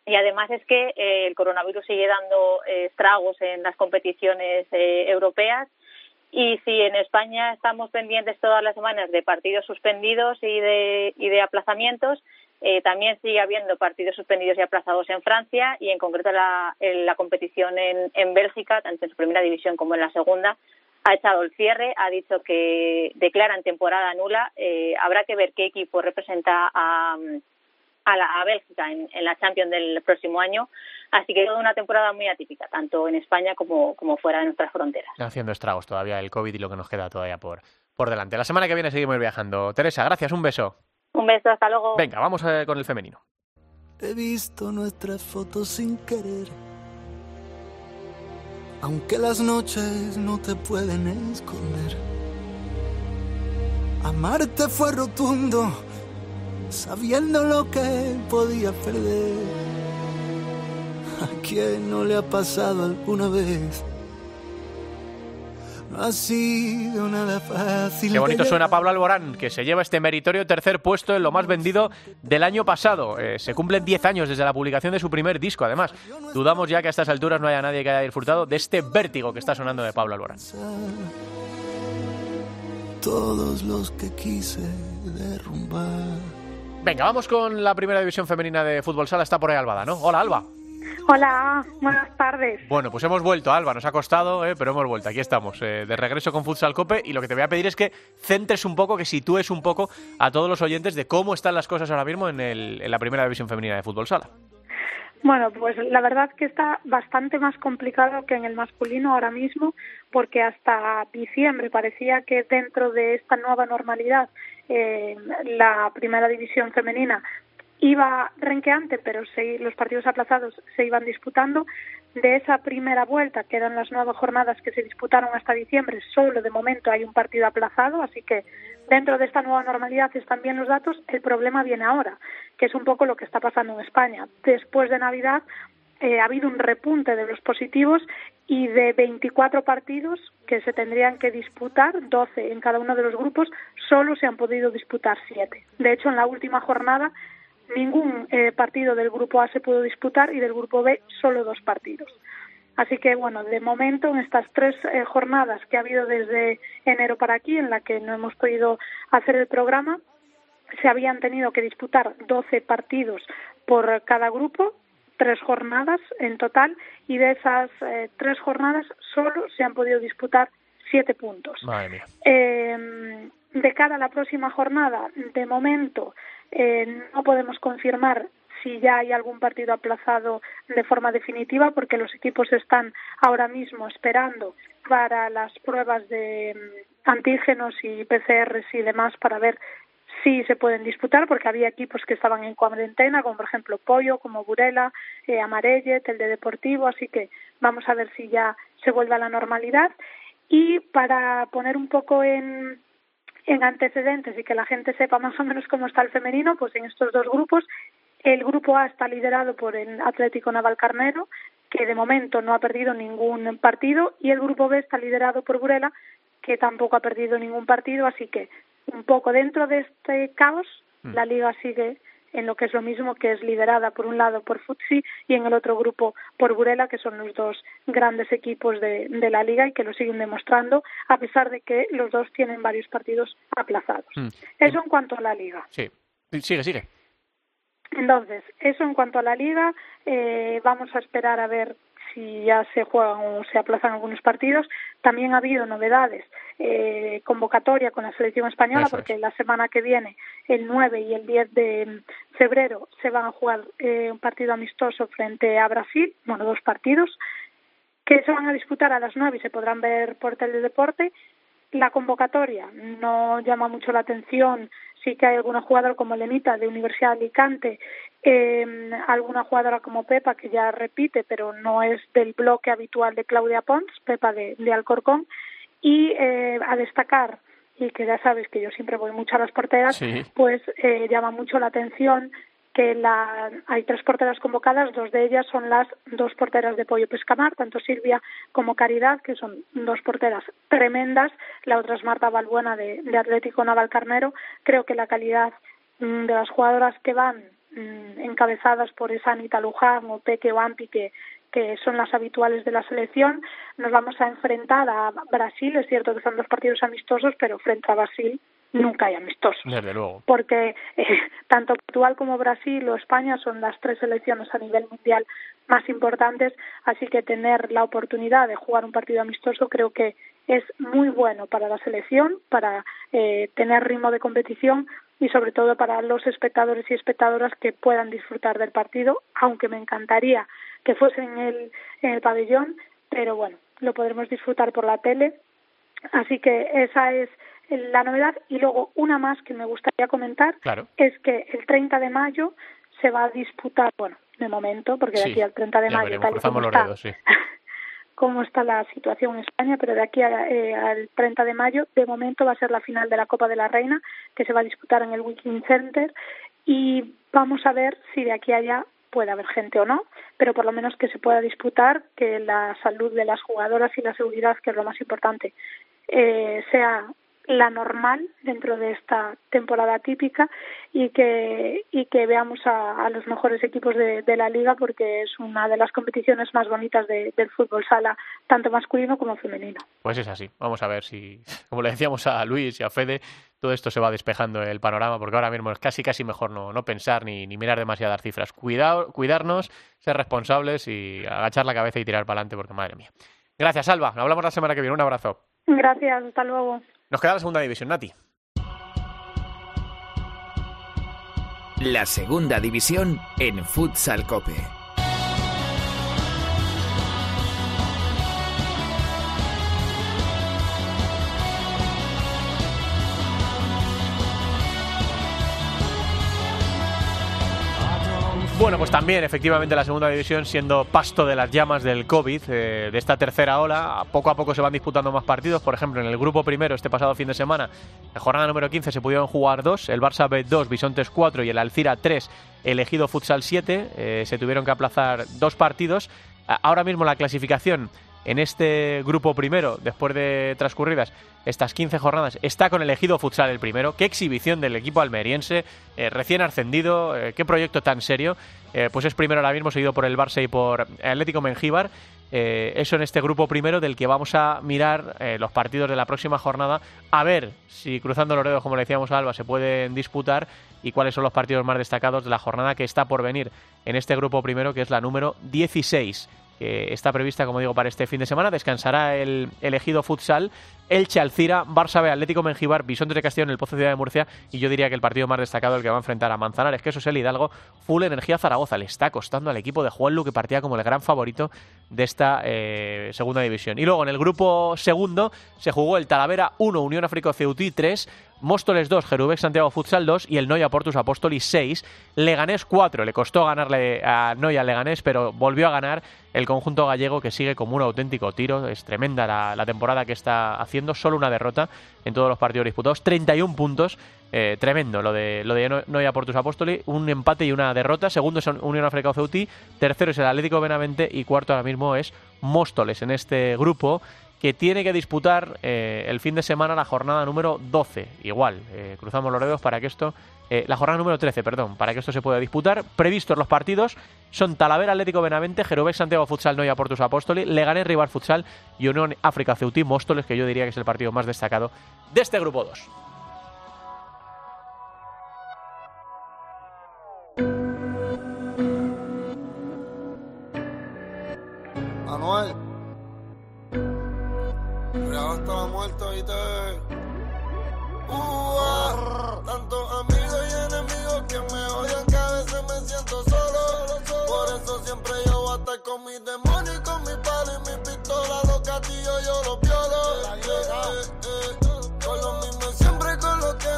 Y además es que eh, el coronavirus sigue dando eh, estragos en las competiciones eh, europeas Y si en España estamos pendientes todas las semanas de partidos suspendidos y de, y de aplazamientos, eh, también sigue habiendo partidos suspendidos y aplazados en Francia y en concreto la, la competición en, en Bélgica, tanto en su primera división como en la segunda, ha echado el cierre, ha dicho que declaran temporada nula. Eh, habrá que ver qué equipo representa a, a, la, a Bélgica en, en, la Champions del próximo año. Así que es una temporada muy atípica, tanto en España como, como fuera de nuestras fronteras. Haciendo estragos todavía el COVID y lo que nos queda todavía por, por delante. La semana que viene seguimos viajando. Teresa, gracias, un beso. Un beso, hasta luego. Venga, vamos a, con el femenino. He visto nuestras fotos sin querer aunque las noches no te pueden esconder. Amarte fue rotundo, sabiendo lo que podía perder. ¿A quién no le ha pasado alguna vez? Ha sido nada fácil. Qué bonito suena Pablo Alborán, que se lleva este meritorio tercer puesto en lo más vendido del año pasado. Eh, se cumplen 10 años desde la publicación de su primer disco, además. Dudamos ya que a estas alturas no haya nadie que haya disfrutado de este vértigo que está sonando de Pablo Alborán. Todos los que quise derrumbar. Venga, vamos con la primera división femenina de fútbol sala. Está por ahí Albada, ¿no? Hola, Alba. Hola, buenas tardes. Bueno, pues hemos vuelto, Alba, nos ha costado, eh, pero hemos vuelto, aquí estamos, eh, de regreso con Futsal Cope y lo que te voy a pedir es que centres un poco, que sitúes un poco a todos los oyentes de cómo están las cosas ahora mismo en, el, en la primera división femenina de fútbol sala. Bueno, pues la verdad que está bastante más complicado que en el masculino ahora mismo, porque hasta diciembre parecía que dentro de esta nueva normalidad eh, la primera división femenina iba renqueante, pero los partidos aplazados se iban disputando. De esa primera vuelta, que eran las nueve jornadas que se disputaron hasta diciembre, solo de momento hay un partido aplazado, así que dentro de esta nueva normalidad están bien los datos. El problema viene ahora, que es un poco lo que está pasando en España. Después de Navidad eh, ha habido un repunte de los positivos y de 24 partidos que se tendrían que disputar, 12 en cada uno de los grupos, solo se han podido disputar 7. De hecho, en la última jornada ningún eh, partido del grupo A se pudo disputar y del grupo B solo dos partidos. Así que, bueno, de momento, en estas tres eh, jornadas que ha habido desde enero para aquí, en la que no hemos podido hacer el programa, se habían tenido que disputar 12 partidos por cada grupo, tres jornadas en total, y de esas eh, tres jornadas solo se han podido disputar siete puntos. Eh, de cara a la próxima jornada, de momento, eh, no podemos confirmar si ya hay algún partido aplazado de forma definitiva porque los equipos están ahora mismo esperando para las pruebas de mm, antígenos y PCRs y demás para ver si se pueden disputar porque había equipos que estaban en cuarentena como por ejemplo Pollo, como Burela, eh, Amarellet, el de Deportivo, así que vamos a ver si ya se vuelve a la normalidad. Y para poner un poco en en antecedentes y que la gente sepa más o menos cómo está el femenino, pues en estos dos grupos, el grupo A está liderado por el Atlético Navalcarnero, que de momento no ha perdido ningún partido, y el grupo B está liderado por Burela, que tampoco ha perdido ningún partido, así que un poco dentro de este caos, mm. la liga sigue en lo que es lo mismo, que es liderada por un lado por Futsi y en el otro grupo por Burela, que son los dos grandes equipos de, de la liga y que lo siguen demostrando, a pesar de que los dos tienen varios partidos aplazados. Mm. Eso en cuanto a la liga. Sí, sigue, sigue. Entonces, eso en cuanto a la liga, eh, vamos a esperar a ver si ya se juegan o se aplazan algunos partidos. También ha habido novedades, eh, convocatoria con la selección española, porque la semana que viene, el 9 y el 10 de febrero, se van a jugar eh, un partido amistoso frente a Brasil, bueno, dos partidos, que se van a disputar a las 9 y se podrán ver por deporte La convocatoria no llama mucho la atención. Sí que hay alguna jugadora como Lenita de Universidad de Alicante, eh, alguna jugadora como Pepa que ya repite, pero no es del bloque habitual de Claudia Pons, Pepa de, de Alcorcón, y eh, a destacar y que ya sabes que yo siempre voy mucho a las porteras, pues eh, llama mucho la atención que la, hay tres porteras convocadas, dos de ellas son las dos porteras de Pollo Pescamar, tanto Silvia como Caridad, que son dos porteras tremendas, la otra es Marta Balbuena de, de Atlético Navalcarnero. Creo que la calidad mm, de las jugadoras que van mm, encabezadas por esa Anita Luján o Peque o Ampi que, que son las habituales de la selección. Nos vamos a enfrentar a Brasil, es cierto que son dos partidos amistosos, pero frente a Brasil nunca hay amistosos. Desde luego. Porque eh, tanto Portugal como Brasil o España son las tres selecciones a nivel mundial más importantes, así que tener la oportunidad de jugar un partido amistoso creo que es muy bueno para la selección, para eh, tener ritmo de competición y sobre todo para los espectadores y espectadoras que puedan disfrutar del partido, aunque me encantaría que fuese en el, en el pabellón, pero bueno, lo podremos disfrutar por la tele. Así que esa es la novedad. Y luego una más que me gustaría comentar es que el 30 de mayo se va a disputar, bueno, de momento, porque de aquí al 30 de mayo, tal como está, cómo está la situación en España, pero de aquí eh, al 30 de mayo, de momento va a ser la final de la Copa de la Reina, que se va a disputar en el Wiking Center, y vamos a ver si de aquí a allá puede haber gente o no, pero por lo menos que se pueda disputar, que la salud de las jugadoras y la seguridad, que es lo más importante, eh, sea la normal dentro de esta temporada típica y que, y que veamos a, los mejores equipos de, la liga porque es una de las competiciones más bonitas del fútbol sala, tanto masculino como femenino. Pues es así. Vamos a ver si, como le decíamos a Luis y a Fede, todo esto se va despejando el panorama porque ahora mismo es casi casi mejor no, no pensar ni, ni mirar demasiadas cifras. Cuidado, cuidarnos, ser responsables y agachar la cabeza y tirar para adelante porque madre mía. Gracias, Alba. Nos hablamos la semana que viene. Un abrazo. Gracias, hasta luego. Nos queda la segunda división, Nati. La segunda división en Futsal Cope. Bueno, pues también efectivamente la segunda división siendo pasto de las llamas del COVID, eh, de esta tercera ola, poco a poco se van disputando más partidos. Por ejemplo, en el grupo primero este pasado fin de semana, en jornada número 15 se pudieron jugar dos, el Barça B 2, Bisontes 4 y el Alcira 3, elegido Futsal 7. Eh, se tuvieron que aplazar dos partidos. Ahora mismo la clasificación en este grupo primero, después de transcurridas estas 15 jornadas, está con el ejido futsal el primero. Qué exhibición del equipo almeriense, eh, recién ascendido, eh, qué proyecto tan serio. Eh, pues es primero ahora mismo, seguido por el Barça y por Atlético Mengíbar. eso en este grupo primero del que vamos a mirar los partidos de la próxima jornada, a ver si cruzando los dedos, como le decíamos a Alba, se pueden disputar y cuáles son los partidos más destacados de la jornada que está por venir en este grupo primero, que es la número 16 que está prevista, como digo, para este fin de semana. Descansará el elegido futsal, Elche Alcira, Barça B, Atlético Mengíbar, Bisonte de Castillo en el Pozo Ciudad de Murcia y yo diría que el partido más destacado el que va a enfrentar a Manzanares, que eso es el Hidalgo, Full Energía Zaragoza. Le está costando al equipo de Juanlu que partía como el gran favorito de esta eh, segunda división. Y luego en el grupo segundo se jugó el Talavera 1, Unión África Ceutí 3, Móstoles 2, Jerubex Santiago Futsal 2 y el Noia Portus Apóstolis 6. Leganés 4, le costó ganarle a Noia Leganés, pero volvió a ganar el conjunto gallego que sigue como un auténtico tiro. Es tremenda la, temporada que está haciendo, solo una derrota en todos los partidos disputados, 31 puntos. Eh, tremendo lo de, lo Noia Portus Apóstolis, un empate y una derrota. Segundo es Unión África Ceuti, tercero es el Atlético Benavente y cuarto ahora mismo es Móstoles en este grupo que tiene que disputar eh, el fin de semana la jornada número 12. Igual, eh, cruzamos los dedos para que esto... Eh, la jornada número 13, perdón, para que esto se pueda disputar. Previstos los partidos son Talavera Atlético Benavente, Jerobex Santiago Futsal Noia Portus Apóstoli, Leganés Rival Futsal y Unión África Ceutí Móstoles, que yo diría que es el partido más destacado de este grupo 2. Yo los violo.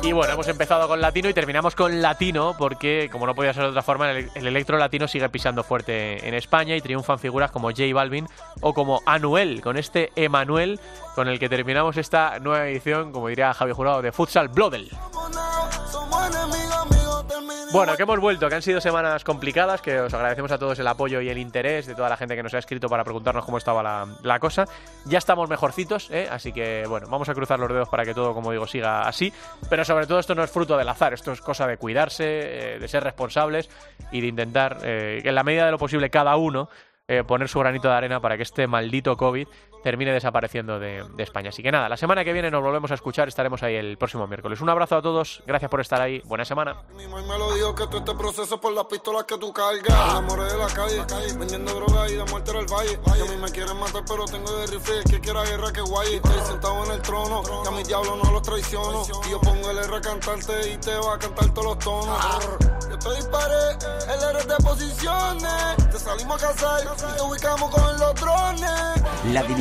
Y bueno, hemos empezado con latino y terminamos con latino porque, como no podía ser de otra forma, el, electro latino sigue pisando fuerte en España y triunfan figuras como J Balvin o como Anuel, con este Emanuel con el que terminamos esta nueva edición, como diría Javi Jurado, de Futsal Bloodel. Bueno, que hemos vuelto, que han sido semanas complicadas, que os agradecemos a todos el apoyo y el interés de toda la gente que nos ha escrito para preguntarnos cómo estaba la, cosa. Ya estamos mejorcitos, ¿eh? así que bueno, vamos a cruzar los dedos para que todo, como digo, siga así. Pero sobre todo esto no es fruto del azar, esto es cosa de cuidarse, eh, de ser responsables y de intentar eh, en la medida de lo posible cada uno eh, poner su granito de arena para que este maldito COVID termine desapareciendo de, España. Así que nada, la semana que viene nos volvemos a escuchar, estaremos ahí el próximo miércoles. Un abrazo a todos, gracias por estar ahí, buena semana. me lo dijo que todo este proceso por las pistolas que tú cargas. Amores de la calle, vendiendo droga y de muerte el valle. Y a mí me quieren matar, pero tengo de rifle. que quiera guerra, que guay. Estoy sentado en el trono, y a mi diablo no los traiciono. Y yo pongo el R a cantarte y te va a cantar todos los tonos. Yo te disparé, el R de posiciones. Te salimos a cazar y te ubicamos con los drones. La